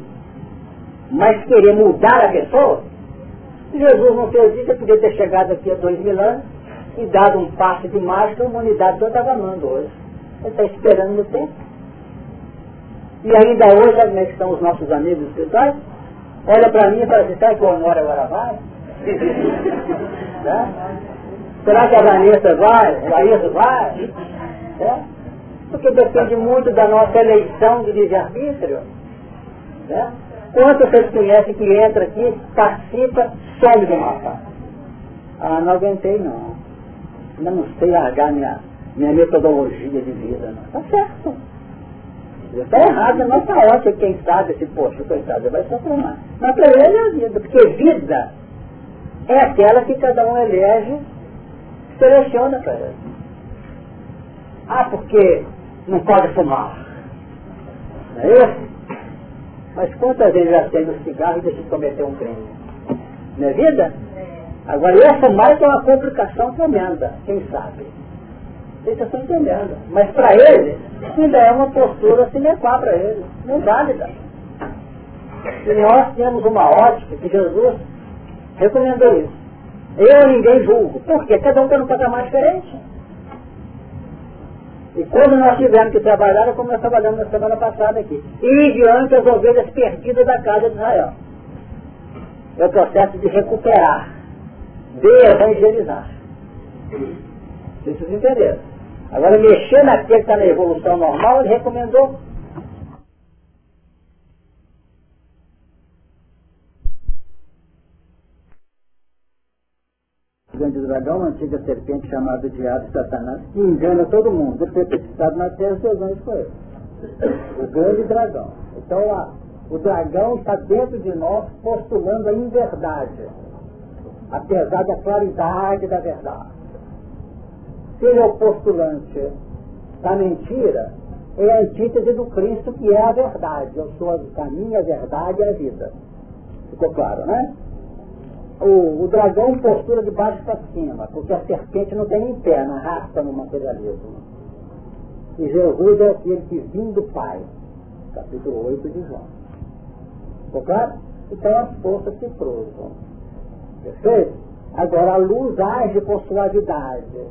Mas querer mudar a pessoa? Jesus não fez isso, ele podia ter chegado aqui há dois mil anos e dado um passe de mágica, a humanidade toda estava amando hoje. Ele está esperando no tempo. E ainda hoje, como é estão os nossos amigos espirituais? Olha para mim e fala assim, sabe que o Honório agora vai? tá? Será que a Vanessa vai? O Laísa vai? É? Porque depende muito da nossa eleição de livre-arbítrio. É? Quantos vocês conhecem que entra aqui, participa, some do mapa? Ah, não aguentei não. Ainda não sei largar minha, minha metodologia de vida. Não. Tá certo. Está errado na nossa ótica, quem sabe, esse poxa, coitado, vai sofrer mais. Mas para ele é a vida, porque vida é aquela que cada um elege seleciona para ele. Ah, porque não pode fumar. Não é isso? Mas quantas vezes já acende um cigarro e deixa de cometer um crime? Não é vida? Agora, eu fumar é uma complicação tremenda, quem sabe? Vocês estão entendendo. Mas para ele, ainda é uma postura sine qua para ele, não válida. E nós temos uma ótica que Jesus recomendou isso. Eu ninguém julgo. Por quê? Cada um está num patamar diferente. E quando nós tivemos que trabalhar, como nós trabalhamos na semana passada aqui, e diante as ovelhas perdidas da casa de Israel. É o processo de recuperar, de evangelizar. Vocês entenderam? Agora, mexer naquele que está na evolução normal, ele recomendou grande dragão, uma antiga serpente chamada Diabo Satanás, que engana todo mundo. Ele foi precipitado na terra, seus anjos com ele. O grande dragão. Então, o dragão está dentro de nós postulando a inverdade, apesar da claridade da verdade. Se ele é o postulante da mentira, é a antítese do Cristo que é a verdade. Eu sou o caminho, a verdade e a vida. Ficou claro, né? o, o dragão postura de baixo para cima, porque a serpente não tem nem perna, arrasta no materialismo. E Jesus é aquele que vim do Pai. Capítulo 8 de João. Ficou claro? Então as forças se cruzam. Perfeito? Agora a luz age por suavidade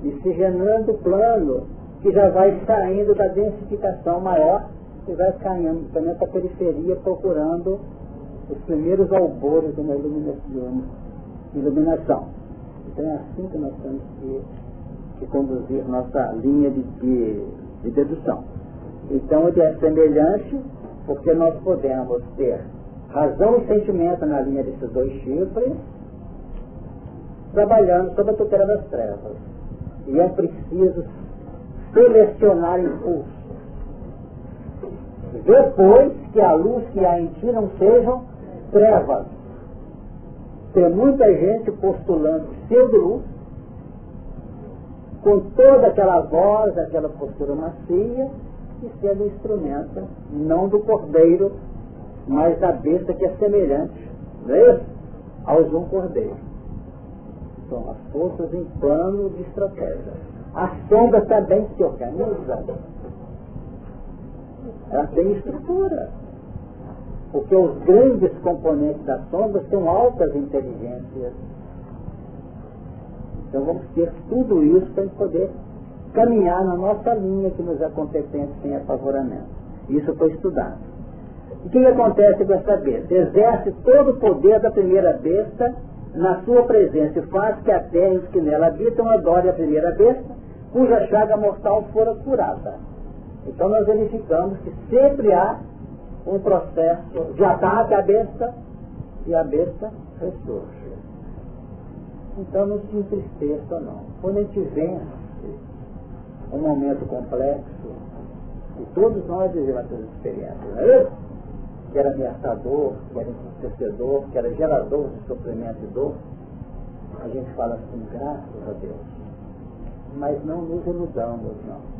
se generando plano que já vai saindo da densificação maior e vai caindo também para a periferia procurando os primeiros albores de uma iluminação. Então é assim que nós temos que, que conduzir nossa linha de, de, de dedução. Então ele é semelhante porque nós podemos ter razão e sentimento na linha desses dois chifres, trabalhando sob a tutela das trevas. E é preciso selecionar impulsos. Depois que a luz que há em ti não sejam trevas. Tem muita gente postulando ser luz, com toda aquela voz, aquela postura macia, e sendo instrumento, não do cordeiro, mas da besta que é semelhante, não é isso? Ao de um cordeiro. São as forças em plano de estratégia. A sombra também se organiza. Ela tem estrutura. Porque os grandes componentes da sombra são altas inteligências. Então vamos ter tudo isso para poder caminhar na nossa linha que nos é competente sem apavoramento. Isso foi estudado. O que acontece com essa besta? Exerce todo o poder da primeira besta na sua presença e faz que a terra e os que nela habitam adorem a primeira besta, cuja chaga mortal fora curada. Então nós verificamos que sempre há um processo de ataque à besta e a besta ressurge. Então não se entristeça não. Quando a gente vence um momento complexo, e todos nós vivemos essas experiências, não é isso? Que era ameaçador, que era entristecedor, que era gerador de sofrimento e dor, a gente fala assim, graças a Deus. Mas não nos iludamos, não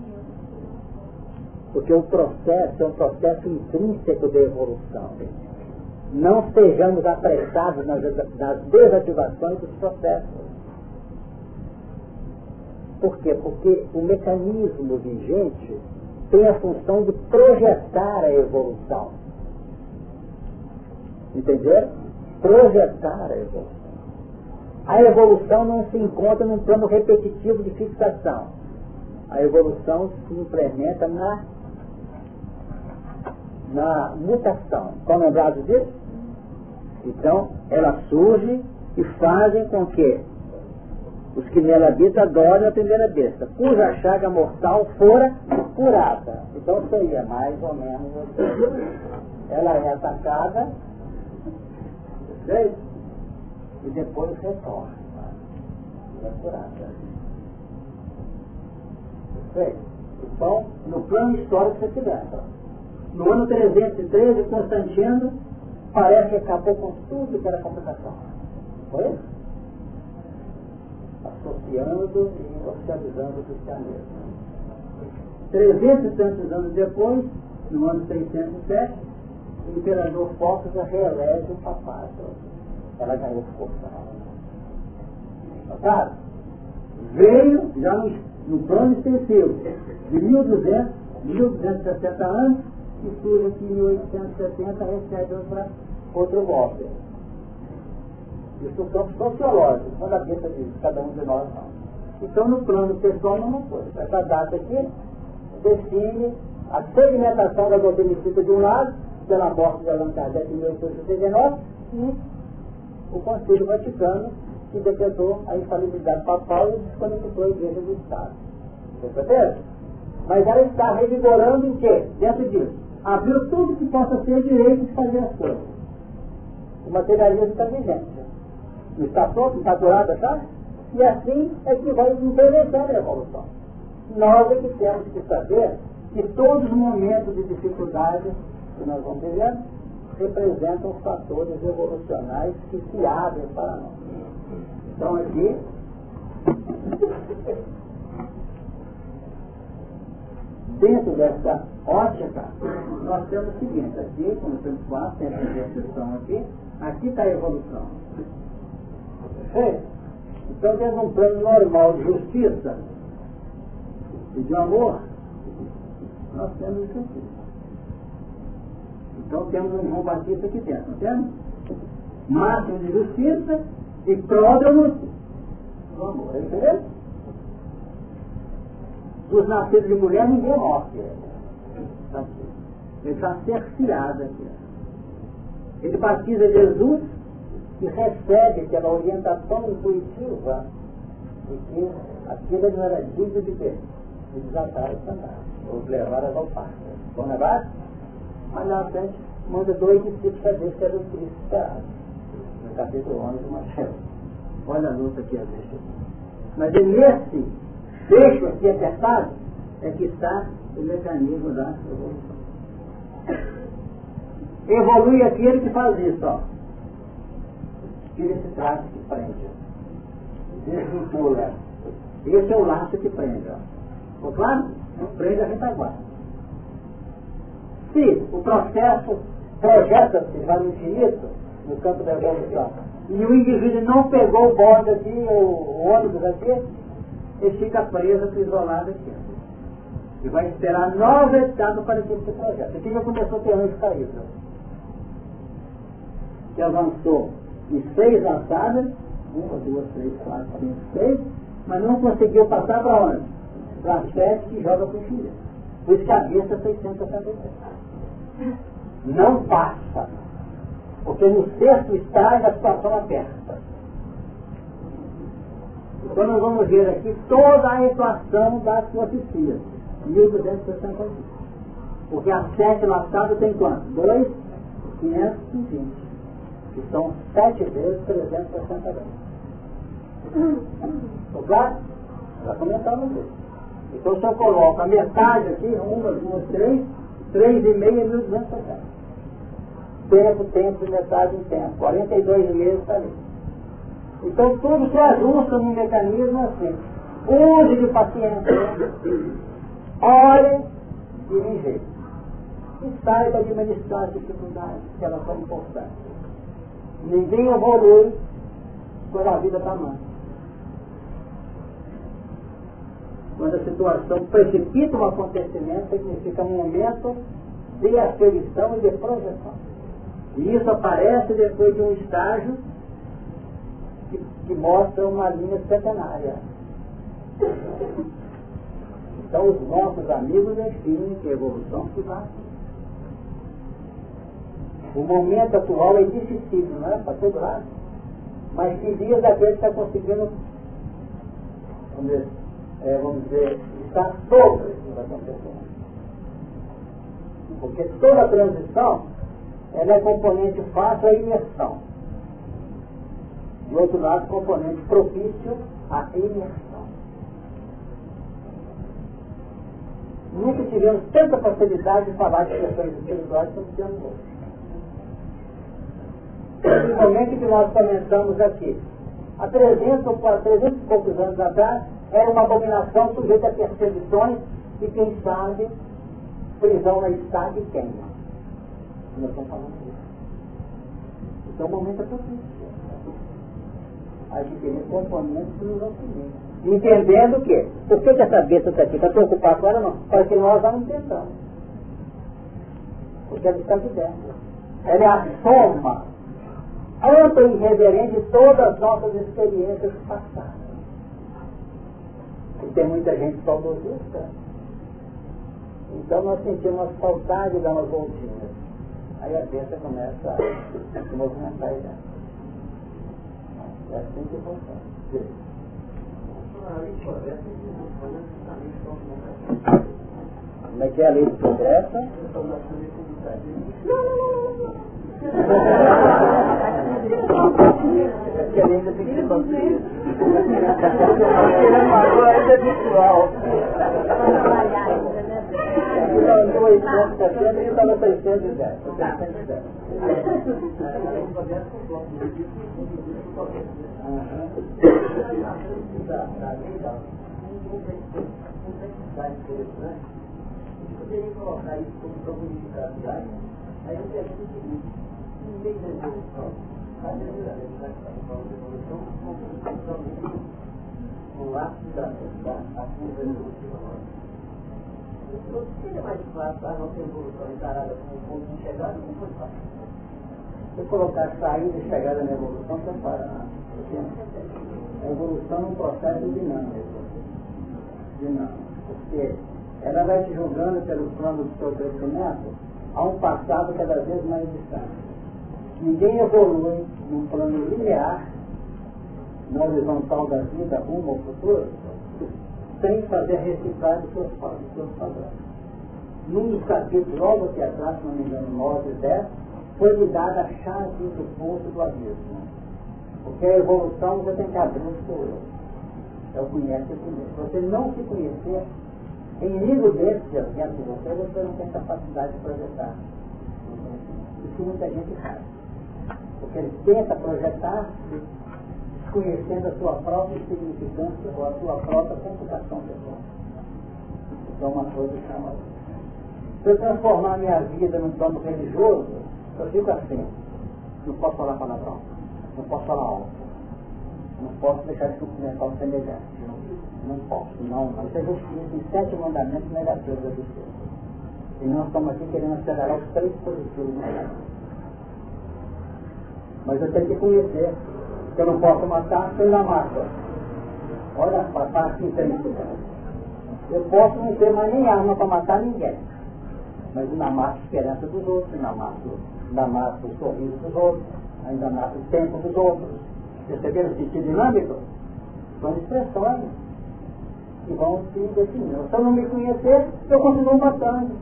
porque o processo é um processo intrínseco de evolução. Não sejamos apressados nas, nas desativações dos processos. Por quê? Porque o mecanismo vigente tem a função de projetar a evolução. Entendeu? Projetar a evolução. A evolução não se encontra num plano repetitivo de fixação. A evolução se implementa na na mutação. Estão lembrados disso? Então, ela surge e fazem com que os que nela habitam adorem a primeira besta, cuja chaga mortal fora curada. Então seria mais ou menos assim. Ela é atacada, e depois retorna. É curada. Então, no plano histórico você se lembra. No ano 313, Constantino parece que acabou com tudo que era complicação. Foi isso? Associando e oficializando o cristianismo. 300 e tantos anos depois, no ano 607, o imperador Focus reelege o papado. Ela ganhou força. Notaram? Veio já no, no plano extensivo de 1200, 1260 anos, e surge que em 1870 recebe outra, outro golpe. Isso são sociológicos, não da cabeça de cada um de nós não. Então no plano pessoal não foi. Essa data aqui define a segmentação da doutrina de um lado, pela morte de Allan Kardec em 1869, e o Conselho Vaticano, que decretou a infalibilidade papal e desconectou a Igreja do Estado. Mas ela está revigorando em quê? Dentro disso abriu tudo que possa ser direito de fazer as coisas. O materialismo está vigente. Não está pronto, está durado, tá? E assim é que vai implementar a evolução. Nós é que temos que saber que todos os momentos de dificuldade que nós vamos vivendo representam fatores evolucionais que se abrem para nós. Então aqui dentro dessa ótica, nós temos o seguinte, aqui, como temos quatro, tem essa descrição aqui, aqui está a evolução. Perfeito? Então temos um plano normal de justiça e de amor, nós temos aqui. Então temos um João Batista aqui dentro, não temos? Máximo de justiça e pródromo do amor, é entendeu? Dos nascidos de mulher ninguém morre. Tá Ele está cerceado aqui. Ele batiza Jesus e recebe aquela orientação intuitiva de que aquilo não era digno de ter, de desatar os sandálios, ou levar as alparcas. Vão levar? Mas na frente manda dois discípulos saber se era o Cristo esperado. No capítulo 11 do Marcelo. Olha a luta que existe. Mas é nesse fecho aqui apertado é que está o mecanismo da evolução. Evolui aquele que faz isso, ó. Tira esse traço que prende. Desvincula. Esse é o laço que prende, ó. Ficou claro? Não prende a retaguarda. Se o processo projeta-se, vai no infinito, no campo da evolução, e o indivíduo não pegou o bonde aqui, o ônibus aqui, ele fica preso, isolado aqui. E vai esperar nova etapa para que esse projeto. Aqui já começou a ter anjo caído. Que avançou em seis lançadas, uma, duas, três, quatro, cinco, seis, mas não conseguiu passar para onde? Para as sete que joga para o Chile. Por cabeça 677. Não passa. Porque no sexto estágio a situação aperta. Então nós vamos ver aqui toda a equação das profecias. 1260. Porque a sete laçada tem quanto? 2, 520. Que são sete vezes 360 graus. Estou claro? Já começamos isso. Então se eu coloco a metade aqui, uma, duas, três, três e meia, mil duzentos Tempo, tempo, metade em tempo. 42 meses está ali. Então tudo se ajusta num mecanismo assim. Use de paciência Ore e viver. E saiba administrar as dificuldades, que elas são importantes. Ninguém evolui quando a vida está má. Quando a situação precipita um acontecimento, significa um momento de aferição e de projeção. E isso aparece depois de um estágio que, que mostra uma linha centenária. Então os nossos amigos definem que a evolução se vai. O momento atual é difícil, não é? Para todo lado. Mas que dias daquele está conseguindo, é, vamos dizer estar sobre o que está acontecendo. Porque toda transição ela é componente fácil à imersão. De outro lado, componente propício à imersão. Nunca tivemos tanta facilidade de falar de questões espirituais como temos hoje. Principalmente que nós começamos aqui. Há 300 ou 300 e poucos anos atrás, era uma abominação sujeita a perseguições e, quem sabe, prisão na estádio e queima. Nós estamos falando disso. Então o momento é propício. Adquirir componentes que nos auxiliam entendendo que, por que, que essa besta está aqui? Está preocupado com ela não? Para que nós não entendamos. Porque ela está de dentro. Ela é a soma ampla e irreverente de todas as nossas experiências passadas. Tem muita gente saudosista. Então nós sentimos saudade de dar umas voltinhas. Aí a besta começa a se movimentar dentro. É assim que funciona. Como é que é a lei de progresso? Não, não, não. que a lei ainda tem que ser mantida. Agora é virtual. Não, não, 870 e estava 610. 610. Poderia colocar isso como comunidade. Aí eu pergunto o seguinte, no meio da evolução, a verdadeira satisfação da da, curva evolutiva. Seria mais fácil a nossa evolução encarada como ponto de chegada, não foi fácil. Se colocar saída e chegada na evolução, você para. A evolução é um processo dinâmico. Dinâmico. Porque ela vai te julgando pelo plano do seu crescimento a um passado cada vez mais distante. Ninguém evolui num plano linear, na horizontal da vida, rumo ao futuro, sem fazer reciclar os seus, seus padrões. Num dos capítulos, logo aqui atrás, se não me engano, 9 e 10, foi lhe dada a chave do poço do abismo. Porque a evolução você tem que abrir o seu eu. É o conhece primeiro. Se você não se conhecer, inimigo desse dentro de você, você não tem capacidade de projetar. Isso muita gente faz. Porque ele tenta projetar desconhecendo a sua própria significância ou a sua própria computação pessoal. Então uma coisa chama. Se eu transformar minha vida num plano religioso, eu fico assim, não posso falar palavrão, não posso falar alto, não posso deixar de cumprimentar o semelhante, não, posso, não, isso é justiça, em sete mandamentos negativos da justiça. E nós estamos aqui querendo acelerar os três positivos negativos. Mas eu tenho que conhecer que eu não posso matar sem na mata. Olha a parte intensidade. Eu posso não ter mais nem arma para matar ninguém. Mas ainda mato a esperança dos outros, ainda mato, ainda mato o sorriso dos outros, ainda mato o tempo dos outros. Perceberam o sentido dinâmico? São expressões que vão se definindo. Se eu não me conhecer, eu continuo matando,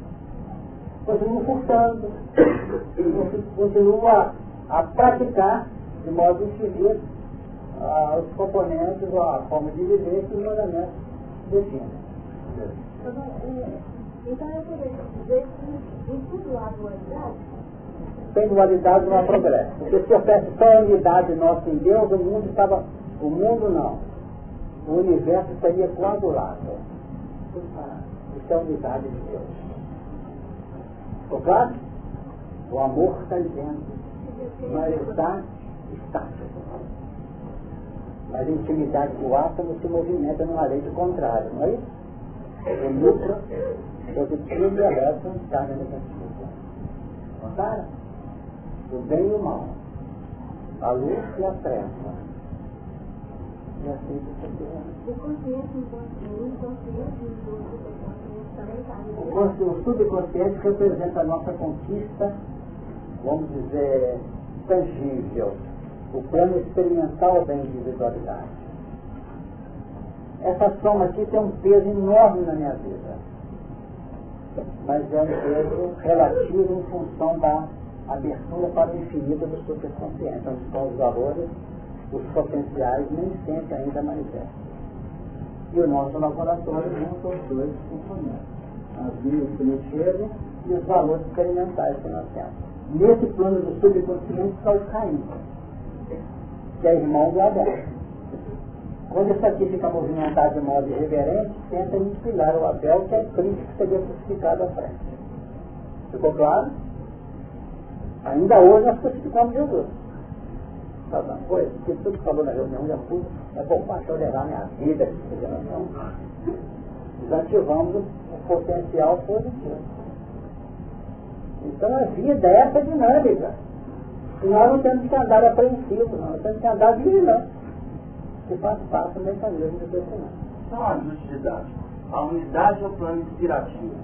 continuo furtando, continuo a, a praticar de modo infinito ah, os componentes ou a forma de viver que o mandamento define. Então eu poderia dizer que em tudo há dualidade? Sem dualidade não há progresso. Porque se houvesse só a unidade nossa em Deus, o mundo estava. O mundo não. O universo estaria coagulado. Isso é a unidade de Deus. Ficou claro? O amor está dentro. Mas está estático. Mas a intimidade do átomo se movimenta numa lei de contrário, não é isso? O núcleo positivo e elétron carga negativa. Notaram? O bem e o mal. A luz e a treva. E assim O consciente, o inconsciente, o subconsciente representa a nossa conquista, vamos dizer, tangível, o plano experimental da individualidade. Essa soma aqui tem um peso enorme na minha vida, mas é um peso relativo em função da abertura para o infinito do superconsciente, onde estão os valores, os potenciais, nem sempre ainda manifestam. E o nosso laboratório junta os dois componentes, as linhas que nos chegam e os valores experimentais que nós temos. Nesse plano do subconsciente está o Caim, que é irmão do Abel. Quando isso aqui fica movimentado de modo irreverente, tenta inspirar o Abel, que é Cristo que seria crucificado à frente. Ficou claro? Ainda hoje nós crucificamos Jesus. Sabe uma coisa? Que tudo que falou na reunião já fui, é bom para tolerar minha vida, desativamos o potencial positivo. Então a vida é essa dinâmica. E nós não temos que andar apreensivo, nós temos que andar vigilante. Que faz parte do mecanismo de crescimento. São ajustes didáticos. A unidade é o plano inspirativo.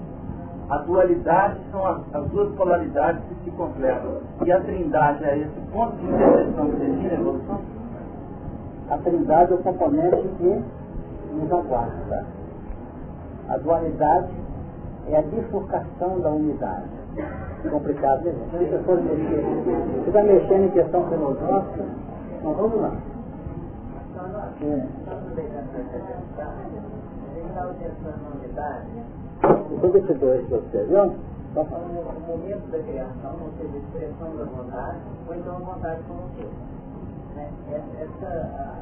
A dualidade são as, as, duas polaridades que se completam. E a trindade é esse ponto de interseção que define a evolução? A trindade é o componente que nos aguarda. A dualidade é a bifurcação da unidade complicado, né, gente? Se for mexer, você está mexendo em questão filosófica, mas vamos lá. É. Depois desse dois que você viu? Falando no momento da criação, ou seja, expressão da vontade, ou então a vontade como todo. Né? Essa,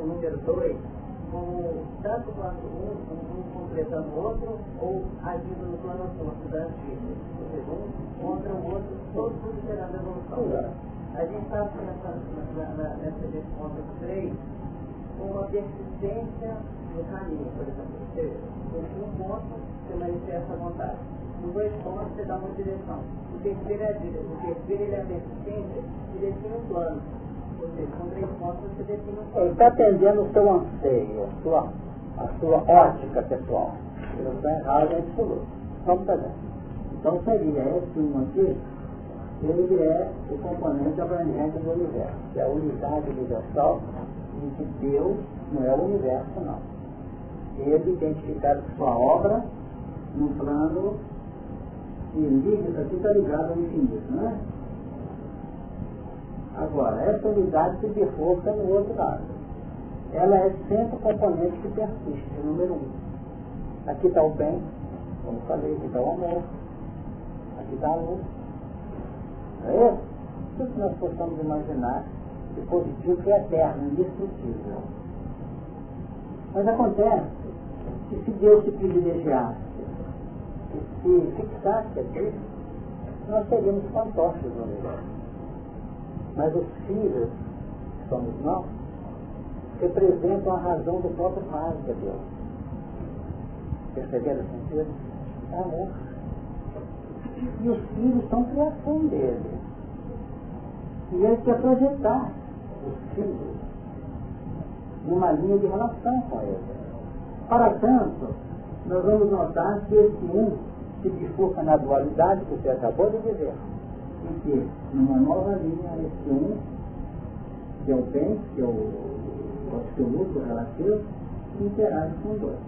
o número dois como tanto quanto um, um, completando o outro, ou agindo no plano da antiga. Contra o outro, todos considerando a evolução. A gente está nessa, nesse ponto 3 uma persistência no caminho, por exemplo. Você, em um ponto, você manifesta a vontade. Em dois pontos, você dá uma direção. O terceiro, é, o terceiro ele é a persistência, direciona um plano. Ou seja, com três pontos, você define um plano. Ele está atendendo o seu anseio, a sua, a sua ótica pessoal. Ele não está errado em absoluto. Vamos fazer. Então seria esse um aqui, ele é o componente abrangente do universo, que é a unidade universal em que Deus não é o universo, não. Ele identificado com sua obra no plano e isso aqui está ligado ao infinito, não é? Agora, essa unidade se bifurca no outro lado. Ela é sempre o componente que persiste, número um. Aqui está o bem, como falei, aqui está o amor, aqui está a luz. É tudo que nós possamos imaginar de positivo que é eterno, indestrutível. Mas acontece que se Deus se privilegiasse, se fixasse aqui, nós seríamos fantoches no universo. Mas os filhos, que somos nós, representam a razão do próprio raio de Deus. Perceberam o sentido? É amor. E os filhos são criação dele. E ele quer projetar os filhos numa linha de relação com ele. Para tanto, nós vamos notar que esse um se bifurca na dualidade que você acabou de dizer. Em que, numa nova linha, esse um, que é o bem, que é o absoluto, o relativo, interage com o dois.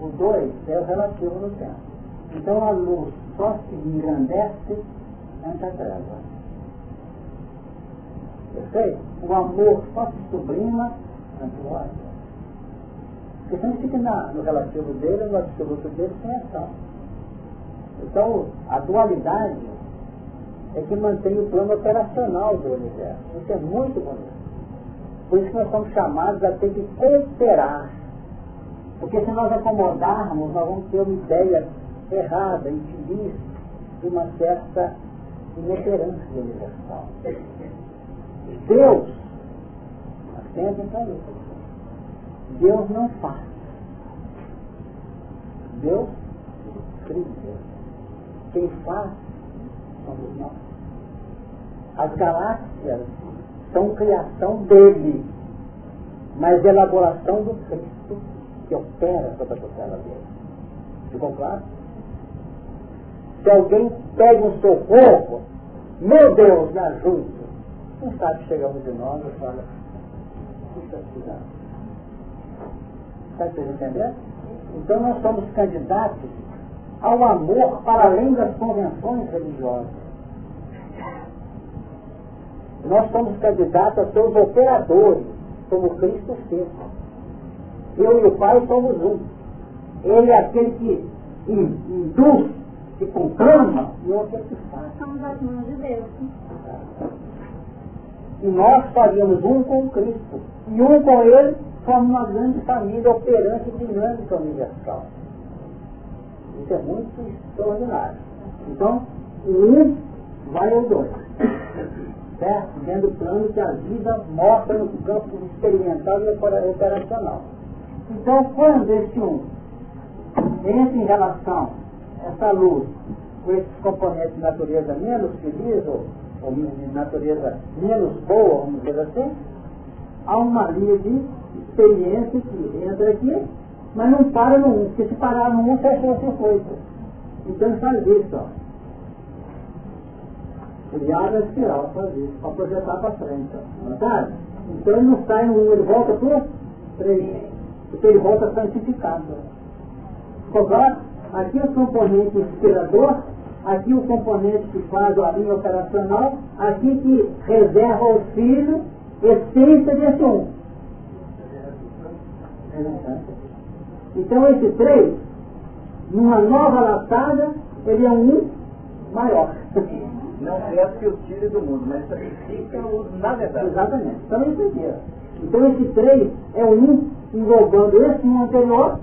O dois é o relativo no tempo. Então a luz só se engrandece ante a treva. Perfeito? O amor só se sublima ante o ódio. Porque sempre fica no relativo dele, no absoluto dele, sem ação. Então, a dualidade é que mantém o plano operacional do universo. Isso é muito bonito. Por isso que nós somos chamados a ter que cooperar. Porque se nós acomodarmos, nós vamos ter uma ideia errada, infeliz, de uma certa inoperância universal. Deus, atentem para isso. Deus não faz. Deus cria. Quem faz somos nós. As galáxias são criação dele, mas elaboração do Cristo que opera sobre a tutela dele. Ficou claro? Se alguém pede um socorro, meu Deus, me ajude. Quem sabe chegamos de nós e fala, é cuidado. Está entendendo? Então nós somos candidatos ao amor para além das convenções religiosas. Nós somos candidatos a ser os operadores, como Cristo fez. Eu e o Pai somos um. Ele é aquele que induz, que conclama, e eu é que faz. Somos as mãos de Deus. E nós faríamos um com Cristo. E um com Ele, somos uma grande família operante dinâmica universal. Isso é muito extraordinário. Então, um vai ao dois. Certo? Dentro do plano que a vida mostra no campo experimental e operacional. Então, quando esse um entra em relação, essa luz, com esses componentes de natureza menos feliz, ou, ou de natureza menos boa, vamos dizer assim, há uma linha de experiência que entra aqui mas não para no 1, porque se parar no 1, fecha o circuito. Então faz isso, ó. Abre a espiral, faz isso, para projetar para frente, ó. Tá? Então ele não sai no 1, ele volta para o 3, porque ele volta santificado. Ficou claro? Aqui o componente inspirador, aqui o componente que faz a linha operacional, aqui que reserva ao filho essência desse um. É então esse três, numa nova latada, ele é um maior. Não é que o tire do mundo, mas sacrifica o na verdade. Exatamente. Então isso aqui. Então esse três é um englobando esse um anterior,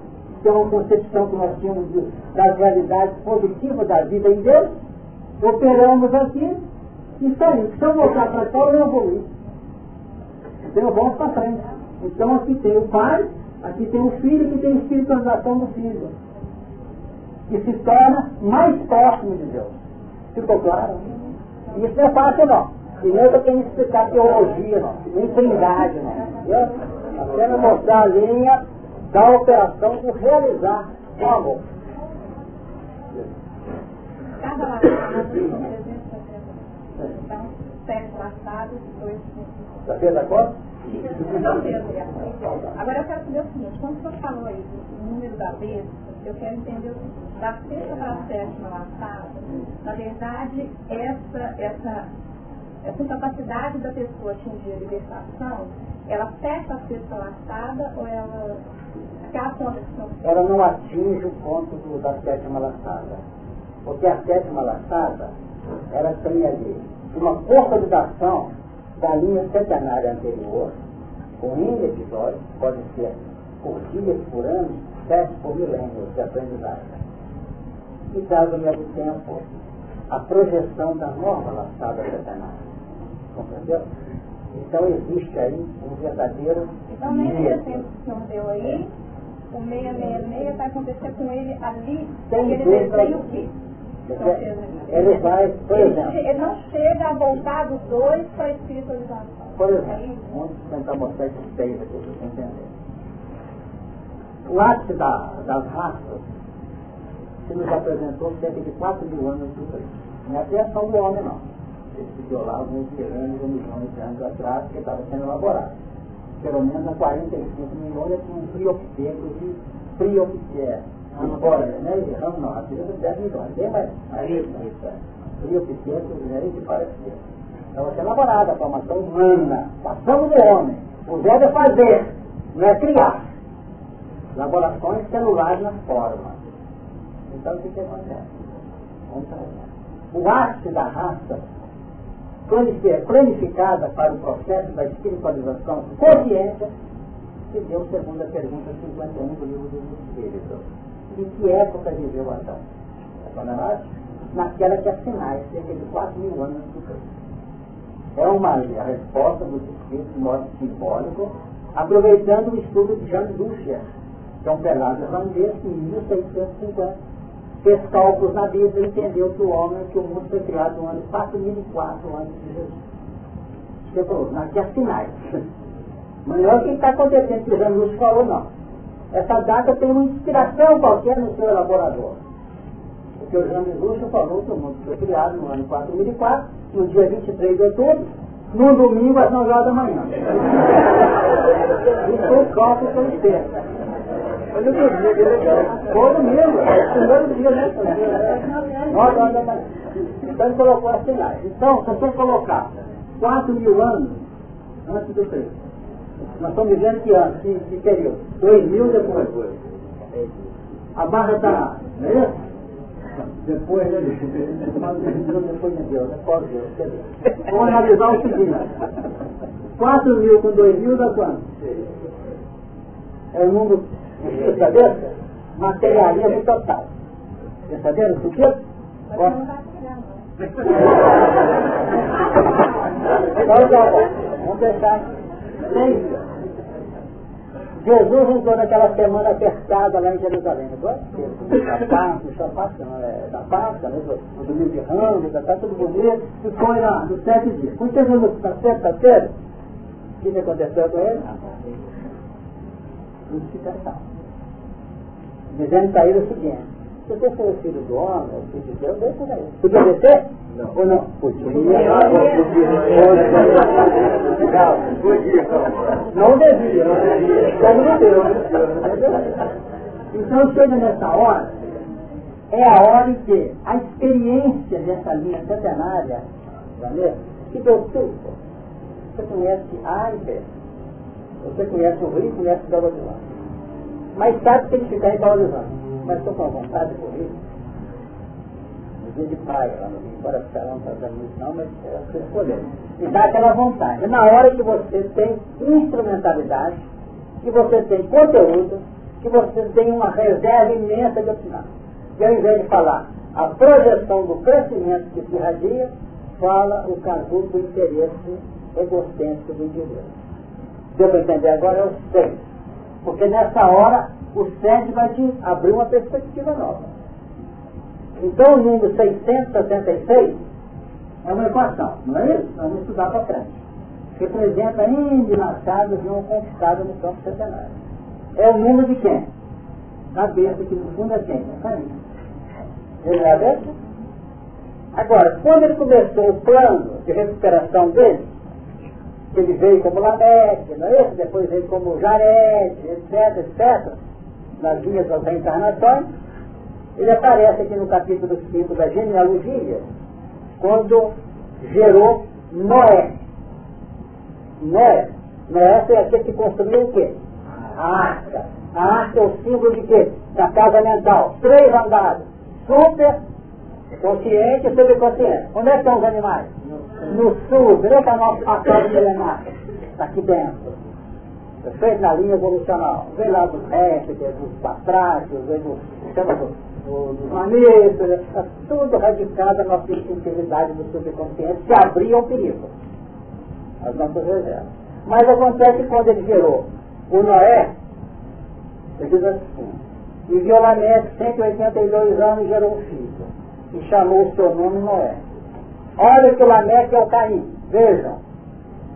que é uma concepção que nós tínhamos de, das realidades positivas da vida em Deus, operamos aqui e saímos. Se eu voltar para cá, eu não. Então eu volto para frente. Então aqui tem o Pai, Aqui tem o filho que tem a espiritualização do filho. Que se torna mais próximo de Deus. Ficou claro? Isso não é fácil não. E nem eu tenho que explicar teologia, não. Nem trindade, não. Entendeu? Apenas mostrar a linha da operação de realizar o amor. Cada laçado 360 Então, sete laçados, dois Está vendo agora? Agora eu quero saber o seguinte, quando o senhor falou aí do número da besta, eu quero entender da sexta para a sétima laçada, na verdade, essa, essa, essa incapacidade da pessoa atingir a libertação, ela fecha a sexta laçada ou ela. Ela não atinge o ponto do, da sétima laçada. Porque a sétima laçada, ela tem ali uma consolidação da linha centenária anterior, com N episódios, pode ser por dias, por anos, sete por milênios de aprendizagem. E traz ao mesmo tempo a projeção da nova laçada centenária. Compreendeu? Então existe aí um verdadeiro. Então, nesse exemplo que o senhor deu aí, o 666 vai acontecer com ele ali, Tem ele tem o quê? Ele vai, por Ele, exemplo, ele não chega a voltar dos dois para a espiritualização. Por É exemplo, vamos tentar mostrar esses três aqui para você entender. O ápice da, das raças se nos apresentou cerca de 4 mil anos do Cristo. Não é a criação do homem, não. Ele se lá alguns milênios ou milhões de anos atrás que estava sendo elaborado. Pelo menos há 45 milhões com friopteco de friopteco. Agora, né? Erramos não, aqui é 10 milhões. Bem mais. Aí, isso é. Friopteco, né? Que parece ser. Estava sendo elaborada a formação humana. Passamos do homem. O verbo é fazer, não é criar. Elaborações celulares nas formas. Então o que, que acontece? Vamos trabalhar. O ápice da raça é planificada para o processo da espiritualização consciente que deu segundo a pergunta 51 do livro dos Espíritos. Em que época viveu Adão? Na Naquela que há sinais, cerca de 4 mil anos do Cristo. É uma a resposta dos Espíritos de modo simbólico, aproveitando o estudo de Jean Ducher, que é um pelado irlandês que em 1650 fez cálculos na Bíblia e entendeu que o homem, que o mundo foi criado no ano 4004 antes de Jesus. Você falou, aqui há sinais. Mas não é o que está acontecendo, que Lúcio falou, não. Essa data tem uma inspiração qualquer no seu elaborador. Porque o Jean Lúcio falou que o mundo foi criado no ano 4004, no dia 23 de outubro, no domingo às 9 horas da manhã. Isso foi o cálculo que ele. Olha o dia que ele Foi domingo, é o primeiro dia, né? 9 horas da manhã. Então ele colocou as sinais. Então, se você colocar 4 mil anos antes do Cristo, nós estamos vivendo que ano, que, que período? 2 mil depois. A barra está, não é isso? Depois, né? Depois de Deus, é pós Deus. Vamos analisar o seguinte. 4 mil com 2 mil dá quanto? É o número de cabeça? Materialismo total. O que? Mas não vai chegar, não. Então, tá. Vamos deixar. Seis. Jesus entrou naquela semana apertada lá em Jerusalém, não foi? Da Páscoa, da Páscoa, não, é, da Páscoa, né? do, do domingo de Ramos, tá tudo bonito, e foi lá, nos sete dias. Quando chegou no- sexta-feira, o que que aconteceu com ele? Crucificação. Dizendo para ele o seguinte, se você for o filho do homem, o filho de Deus, deixa daí. Podia descer? Não. Ou não? Podia. Não devia. Como não deu. Então chega nessa hora, é a hora em que a experiência dessa linha centenária, é que deu tudo. Você conhece A e B. Você conhece o Rio, conhece o Belo Horizonte. Mas sabe que ele ficar em Belo Horizonte. Mas estou com vontade por isso. No dia de praia lá no Rio, embora salão não está muito não, mas é o que escolher. E dá aquela vontade. Na hora que você tem instrumentalidade, que você tem conteúdo, que você tem uma reserva imensa de opinar. E ao invés de falar a projeção do crescimento que se irradia, fala o casulo do interesse egocêntrico do indivíduo. Deu para entender agora? O seis. Porque nessa hora o SED vai te abrir uma perspectiva nova. Então o número 676 é uma equação, não é isso? Vamos estudar para frente. Representa machados não conquistados no campo centenário. É o número de quem? Da besta, que no fundo é quem? É família. Ele é a besta? Agora, quando ele começou o plano de recuperação dele, ele veio como Lameque, não é isso? Depois veio como Jared, etc, etc, nas linhas das reencarnações, ele aparece aqui no capítulo 5 da genealogia, quando gerou Noé. Noé. Noé foi aquele que construiu o quê? A arca. A arca é o símbolo de quê? Da casa mental. Três andares. Super consciente e subconsciente. Onde é que estão os animais? No sul. Onde é que é o nosso passado milenar? Está aqui dentro. Feito na linha evolucional. Vem lá dos répteis, dos patrácios, vem do, chama do, dos mamíferos, está tudo radicado a nossa instintividade do subconsciente, que abria o perigo. As nossas reservas. Mas acontece quando ele gerou o Noé, ele diz assim, e violamente 182 anos gerou um filho, e chamou o seu nome Noé. Olha que o Lameque é o Caim, vejam,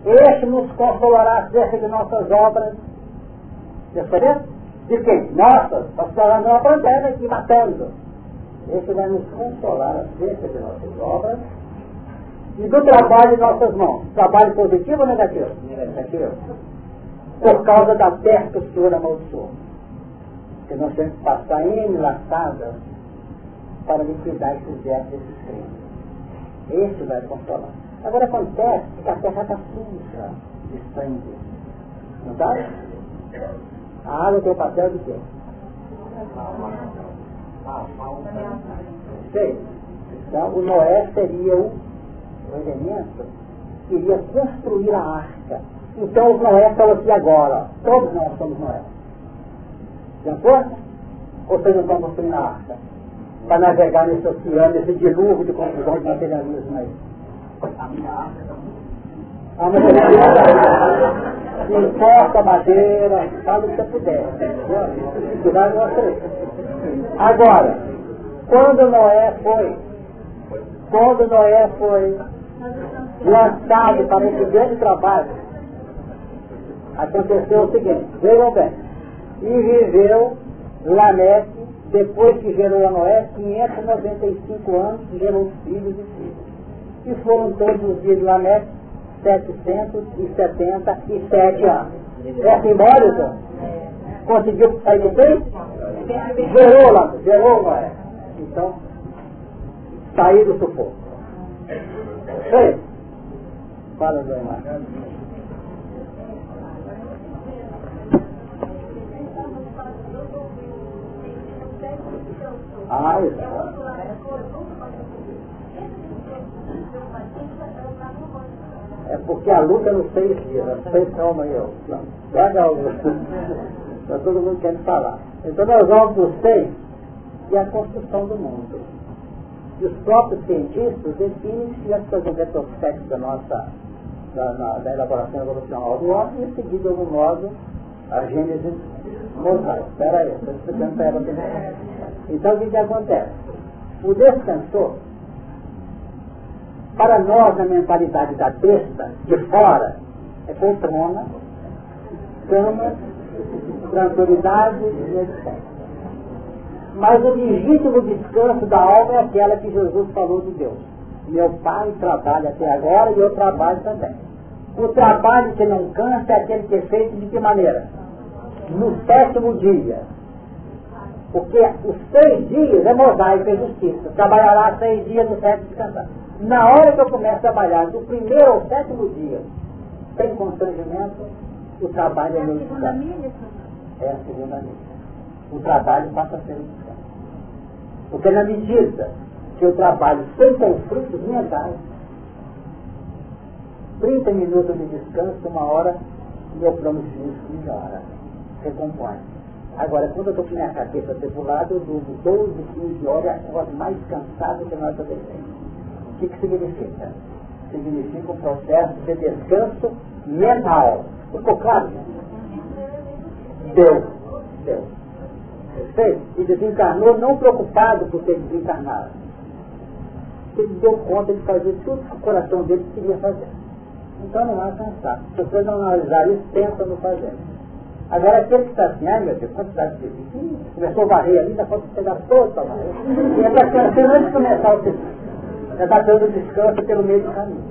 este nos consolará acerca de nossas obras. Diferente? De quem? Nossas. Falando uma bandeira aqui matando. Este vai nos consolar acerca de nossas obras e do trabalho de nossas mãos. Trabalho positivo ou negativo? Negativo. Por causa da terra que o Senhor amaldiçoou. Que nós temos que passar enlaçadas para liquidar esses versos desses crimes. Este vai consolar. Agora acontece que a terra está suja de sangue. Não está? A água tem o papel de quê? Sei. Então, o Noé seria o, o elemento que iria construir a arca. Então, os Noé estão aqui agora. Todos nós somos Noé. De acordo? Ou vocês não estão construindo a arca? Para navegar nesse oceano, nesse dilúvio de confusão de materialismo aí. Ah, mas não importa madeira, fala o que você puder. Com você. Agora, quando Noé foi, quando Noé foi lançado para esse grande trabalho, aconteceu o seguinte, vejam bem, e viveu Lameque, depois que gerou a Noé, 595 anos, gerou filhos e filhos e foram todos os dias de Lameque 777 anos. É simbólico? Conseguiu sair do tempo? Gerou lá, gerou Noé. Então, sair do sufoco. Sei? Fala, Zé Ah, isso. É porque a luta nos seis dias, as seis calma aí, ó. Pega o. Está todo mundo querendo falar. Então nós vamos para os seis e a construção do mundo. E os próprios cientistas definem se as coisas retrospectos da nossa da, na, da elaboração evolucional do homem e seguir de algum modo a gênese mosaica. Espera aí, estou explicando para ela. Então o que, que acontece? O descansor para nós, a mentalidade da besta, de fora, é poltrona, cama, tranquilidade e etc. Mas o legítimo descanso da alma é aquela que Jesus falou de Deus. Meu pai trabalha até agora e eu trabalho também. O trabalho que não cansa é aquele que é feito de que maneira? No sétimo dia. Porque os seis dias é mosaico e justiça. Trabalhará seis dias no sétimo descansar. Na hora que eu começo a trabalhar, do primeiro ao sétimo dia, sem constrangimento, o trabalho é, é meu descanso. É a segunda milha. O trabalho passa a ser um descanso. Porque na medida que eu trabalho sem conflitos mentais, 30 minutos de descanso, uma hora, meu plano físico melhora, recompõe. Agora, quando eu estou com minha cabeça tribulada, eu durmo 12, 15 horas, a coisa mais cansada que nós podemos o que, que significa? Significa um processo de descanso mental. Ficou claro? Deus. Deus. Perfeito? E desencarnou não preocupado por ter desencarnado. Ele deu conta de fazer tudo que o coração dele queria fazer. Então não há cansaço. Se você não analisar isso, pensa no fazer. Agora aquele que está assim, ai meu Deus, quantidade de serviço. Começou a varrer ali, dá para pegar todo para varrer. E é para ser antes de começar o serviço. Já está dando descanso pelo meio do caminho.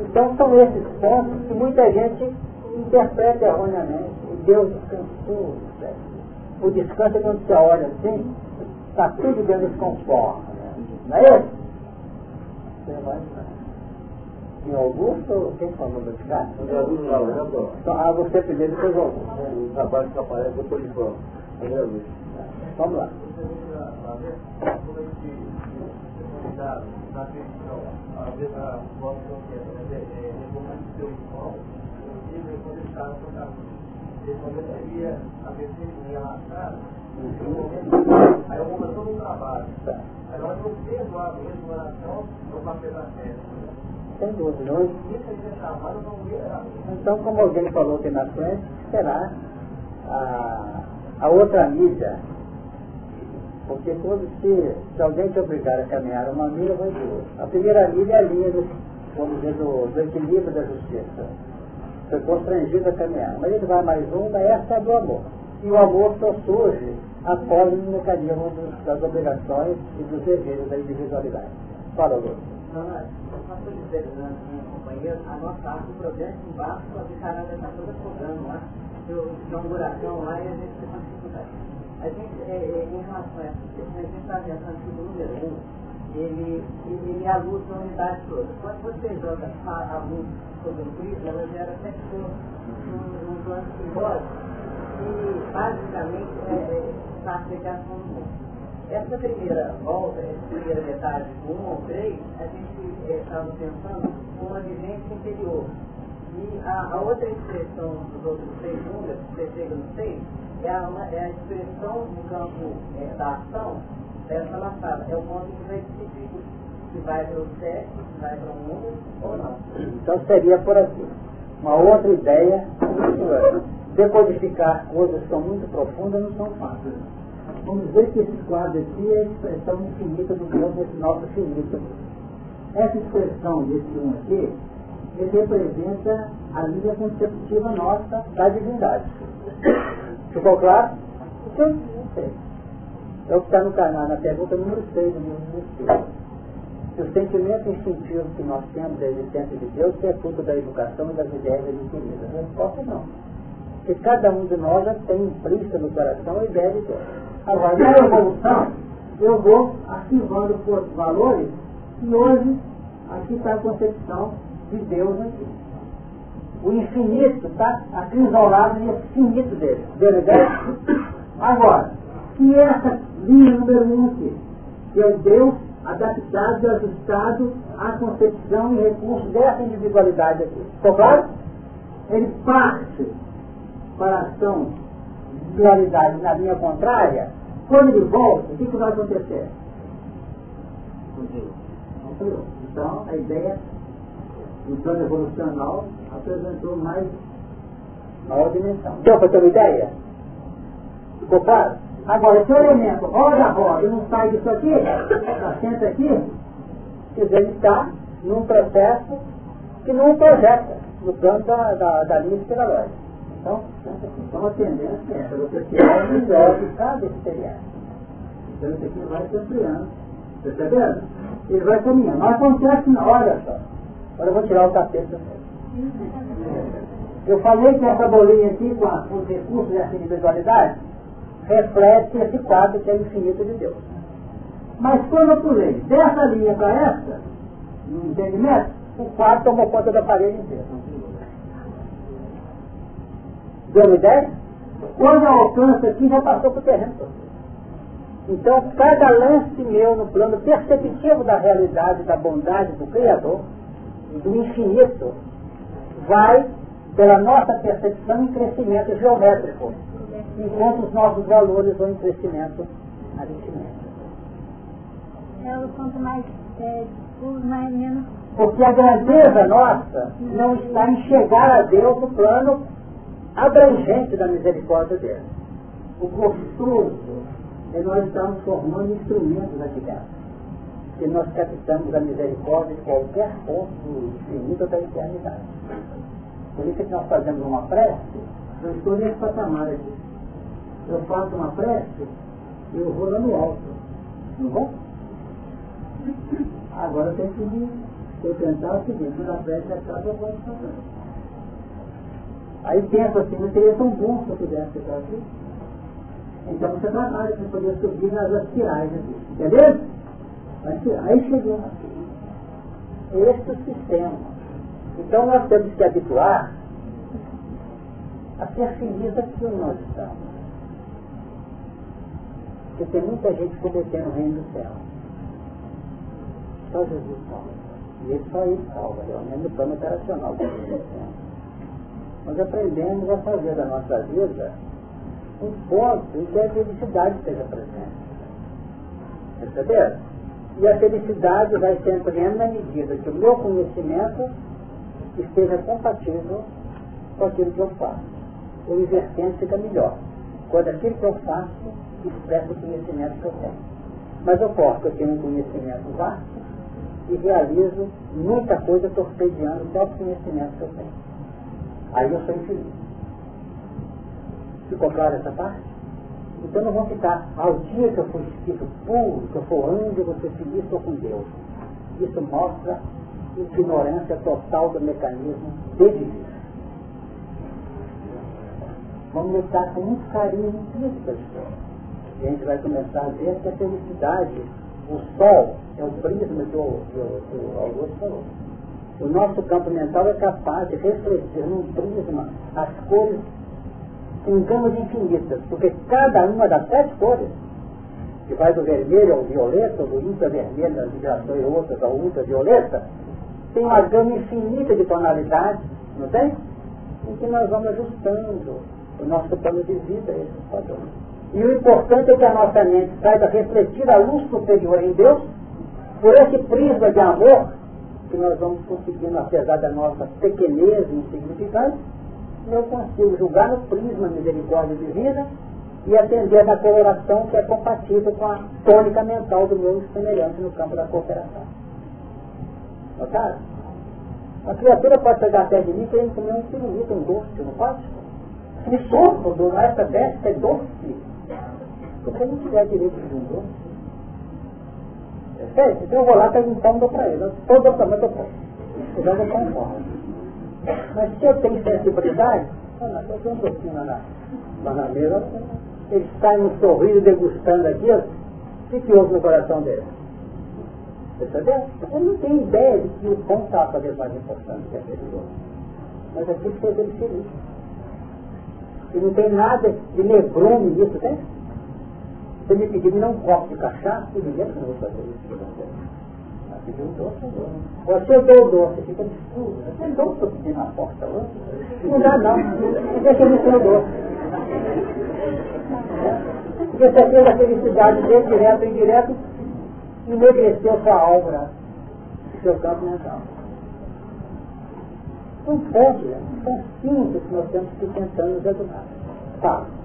Então são esses pontos que muita gente interpreta erroneamente. E Deus descansou. O descanso é quando você olha assim, está tudo dentro de conforme. Não é isso? Você vai em Augusto, quem falou do desgaste? Então, ah, você primeiro, depois o Augusto. O trabalho que aparece depois de. Vamos lá. A é a a ver se ele ia arrastar, aí eu vou todo um trabalho. Agora eu perdo a mesma oração da terra sem dúvida. Hoje, então, como alguém falou aqui na frente, será a, a outra mídia. Porque quando se, se alguém te obrigar a caminhar uma milha, vai duas. A primeira milha é a linha do, vamos dizer, do, do equilíbrio da justiça. Foi constrangido a caminhar. Mas ele vai mais uma, essa é do amor. E o amor só surge após o mecanismo das obrigações e dos desejos da individualidade. Fala, Lúcio nós estamos esperando minha companheira, a nossa arte progresso embaixo, a bicharada está toda cobrando lá, inauguração lá e a gente tem dificuldade. A gente, é, é, em relação a essa questão, a gente está pensando que o número um, ele, ele, ele é a unidade toda. Quando você joga a, luz sobre o prisma, ela gera sempre um, um plano simbólico e basicamente é, é, a aplicação do mundo. Essa primeira volta, essa primeira metade, 1 ao 3, a gente estava pensando uma vivência interior. E a, a, outra expressão dos outros três números, que você chega no 6, é a, é a expressão do campo é, da ação dessa laçada. É o ponto que vai decidir se vai para o 7, se vai para o 1 ou não. Então seria por aqui. Uma outra ideia, decodificar coisas que são muito profundas não são fáceis. Vamos dizer que esse quadro aqui é a expressão infinita do Deus nesse nosso finito. Essa expressão desse um aqui, ele representa a linha conceptiva nossa da divindade. Ficou claro? Então, não. É o que está no canal, na pergunta número 6 do. Se o sentimento instintivo que nós temos da existência de Deus é fruto da educação e das ideias adquiridas. A resposta é não. Porque cada um de nós já tem implícita no coração a ideia de Deus. Agora, na evolução, eu vou ativando por valores e hoje aqui está a concepção de Deus aqui. O infinito está acrisolado nesse infinito dele. Deu? Agora, que essa linha número um aqui, que é o Deus adaptado e ajustado à concepção e recurso dessa individualidade aqui. Ficou claro? Ele parte para a ação de dualidade na linha contrária quando ele volta, o que, que vai acontecer? Então, a ideia do plano evolucional apresentou mais maior dimensão. Deu para ter uma ideia? Ficou claro? Agora, esse elemento roda, roda e não sai disso aqui, assenta aqui, quer dizer, ele está num processo que não projeta no plano da, da, da linha espiralógica. Então, então a tendência é você tirar o melhor de cada experiência. Então isso aqui vai se ampliando. Percebendo? Ele vai caminhando. Mas acontece na hora só. Agora eu vou tirar o tapete também. Eu falei que essa bolinha aqui, com, a, com os recursos dessa individualidade, reflete esse quadro que é infinito de Deus. Mas quando eu pulei dessa linha para essa, no entendimento, o quadro tomou conta da parede inteira. Deu uma ideia? Quando eu alcanço aqui, já passou para o terreno todo. Então, cada lance meu no plano perceptivo da realidade, da bondade do Criador, do infinito, vai, pela nossa percepção, em crescimento geométrico, enquanto os nossos valores vão em crescimento aritmético. É, quanto mais é, mais menos. Porque a grandeza nossa não está em chegar a Deus no plano abrangente da misericórdia dele. O gostoso é nós estamos formando instrumentos aqui dentro. E nós captamos a misericórdia de qualquer ponto infinito da eternidade. Por isso é que nós fazemos uma prece, eu estou nesse patamar aqui. Eu faço uma prece, eu vou lá no alto. Não vou? Agora tem que me eu tentar o seguinte, quando a prece acaba, eu vou fazer. Aí pensa assim, não seria tão bom se eu pudesse estar aqui? Então você trabalha para poder subir nas aspirais aqui. Beleza? Aí chegou. Este é o sistema. Então nós temos que habituar a ser feliz aqui onde nós estamos. Porque tem muita gente cometendo o reino do céu. Só Jesus salva. E ele só ele salva, realmente no plano operacional. Nós aprendemos a fazer da nossa vida um ponto em que a felicidade esteja presente. Perceberam? E a felicidade vai ser plena na medida que o meu conhecimento esteja compatível com aquilo que eu faço. O invertente fica melhor. Quando aquilo que eu faço expressa o conhecimento que eu tenho. Mas eu posso, eu tenho um conhecimento vasto e realizo muita coisa torpedeando o próprio conhecimento que eu tenho. Aí eu sou infeliz. Ficou claro essa parte? Então não vão ficar, ao dia que eu for espírito puro, que eu for anjo, ser feliz, estou com Deus. Isso mostra ignorância total do mecanismo de viver. Vamos lutar com muito carinho em tudo que E a gente vai começar a ver que a felicidade, o sol, é o prisma que o, que o Augusto falou. O nosso campo mental é capaz de refletir num prisma as cores em gamas infinitas, porque cada uma das sete cores, que vai do vermelho ao violeta, do ultravermelho às vibrações outras ao ultravioleta, tem uma gama infinita de tonalidades, não tem? Em que nós vamos ajustando o nosso plano de vida a esses padrões. E o importante é que a nossa mente saiba refletir a luz superior em Deus por esse prisma de amor que nós vamos conseguindo, apesar da nossa pequenez e insignificância, eu consigo julgar no prisma misericórdia divina e atender na coloração que é compatível com a tônica mental do meu semelhante no campo da cooperação. Notaram? A criatura pode chegar perto de mim querer comer um pirulito, um doce, não pode? Me sofro do essa dessa é doce. Porque não tiver direito de um doce. É, então eu vou lá perguntar um para ele. Todo orçamento eu posso. Eu já vou conforme. Mas se eu tenho sensibilidade, eu tenho um pouquinho na, mesa, ele está um sorriso degustando aqui, o que, que houve no coração dele? Percebeu? Ele não tem ideia de que o pão está a fazer mais importante que aquele outro. Mas aquilo fez ele feliz. E não tem nada de lebrume nisso, tem? Se me pedir não copo de cachaça, eu me que não vou fazer isso pedir um doce, um doce. Ou se eu dou o doce, fica escuro. Você dou para pedir na porta hoje? Não dá não. Eu me o doce. Porque você fez a felicidade dele, direto e indireto, enegreceu sua obra, seu campo mental. Não pode, né? são simples que nós temos que tentando nos educar. Fala.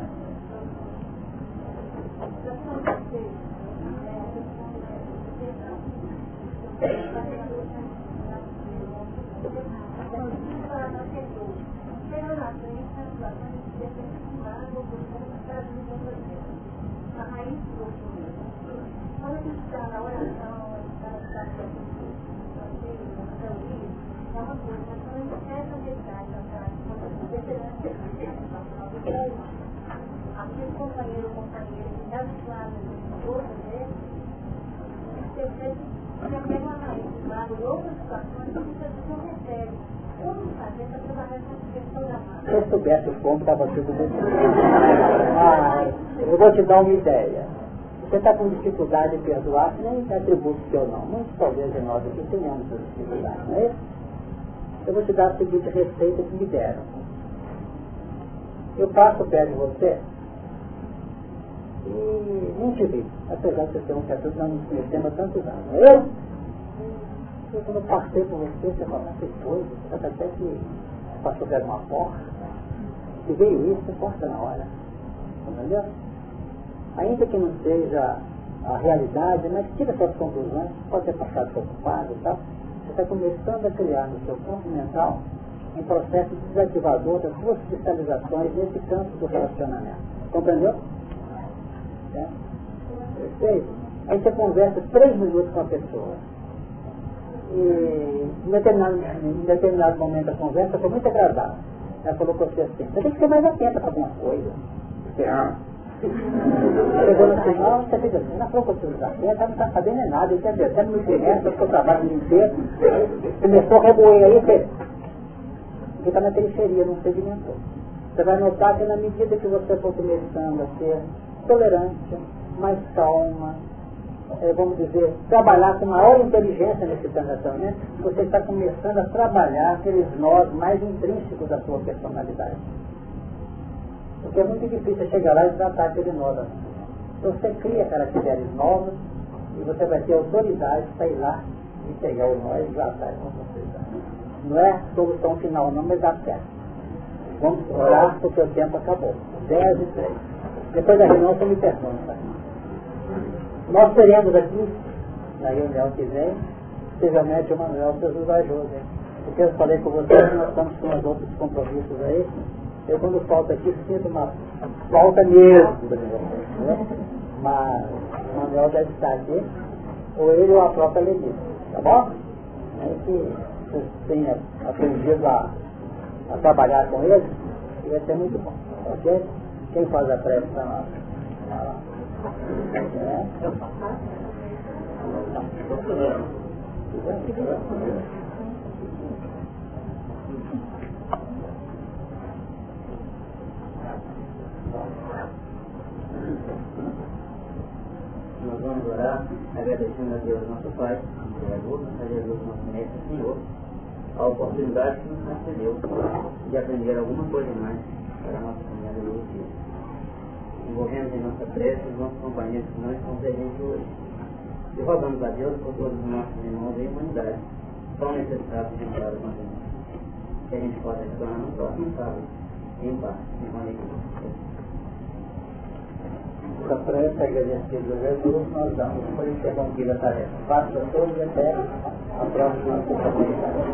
Companheiro ou companheira que está habituado a que já tem questão da mão? Se eu soubesse como estava tudo bem. Ah, eu vou te dar uma ideia. Você está com dificuldade de perdoar, nem atributo seu não. Muitos talvez de nós aqui tenhamos dificuldade, não é? Eu vou te dar a seguinte receita que me deram. Eu passo perto de você e não te vi, apesar de você ter um certo não nos conhecemos há tantos anos. Eu, eu quando passei por você, você falou, que coisa, você até que passou perto uma porta. Se veio isso, corta na hora. Entendeu? Ainda que não seja a realidade, mas tira suas conclusões, pode ter passado preocupado e tal. Você está começando a criar no seu campo mental um processo desativador das suas cristalizações nesse campo do relacionamento. Compreendeu? Perfeito? Aí você conversa três minutos com a pessoa. E em determinado, em determinado momento da conversa foi muito agradável. Ela falou com você assim, você tem que ser mais atenta para alguma coisa. Chegou no final, você fica assim, na falou com você atenta, não está sabendo nada, entendeu? Até não me conhece, eu trabalho o inteiro. Começou a remoer aí, você fica na periferia, não sedimentou. Você vai notar que na medida que você for começando a ser tolerante, mais calma, é, vamos dizer, trabalhar com maior inteligência nesse relacionamento, você está começando a trabalhar aqueles nós mais intrínsecos da sua personalidade. Porque é muito difícil chegar lá e tratar aquele nó. Então você cria caracteres novos e você vai ter autoridade para ir lá e pegar o nó e tratar com facilidade. Não é solução final não, mas dá certo. Vamos orar porque o tempo acabou. 10 e 3. Depois da reunião você me pergunta. Nós teremos aqui, na reunião que vem, possivelmente o Manuel Jesus ajuda. Porque eu falei com vocês, nós estamos com os outros compromissos aí. Eu quando falta aqui sinto uma falta mesmo. Né? Mas o Manuel deve estar aqui, ou ele ou a própria Letícia. Tá bom? É que você tenha aprendido a, a trabalhar com ele, vai ser muito bom. Ok? Quem faz a prece para nós? Nós vamos orar agradecendo a Deus nosso Pai, Criador, a Jesus nosso Mestre Senhor, a oportunidade que nos concedeu de aprender alguma coisa mais para a nossa no dia envolvemos em nossa prece os nossos companheiros que nós estão presentes hoje. E rogamos a Deus por todos os nossos irmãos e humanidade tão necessitados de amparo com a gente. Que a gente possa retornar no próximo sábado, em paz, em alegria. Essa prece agradecida a Jesus, nós damos por interrompida a tarefa. Faça todos até a próxima oportunidade.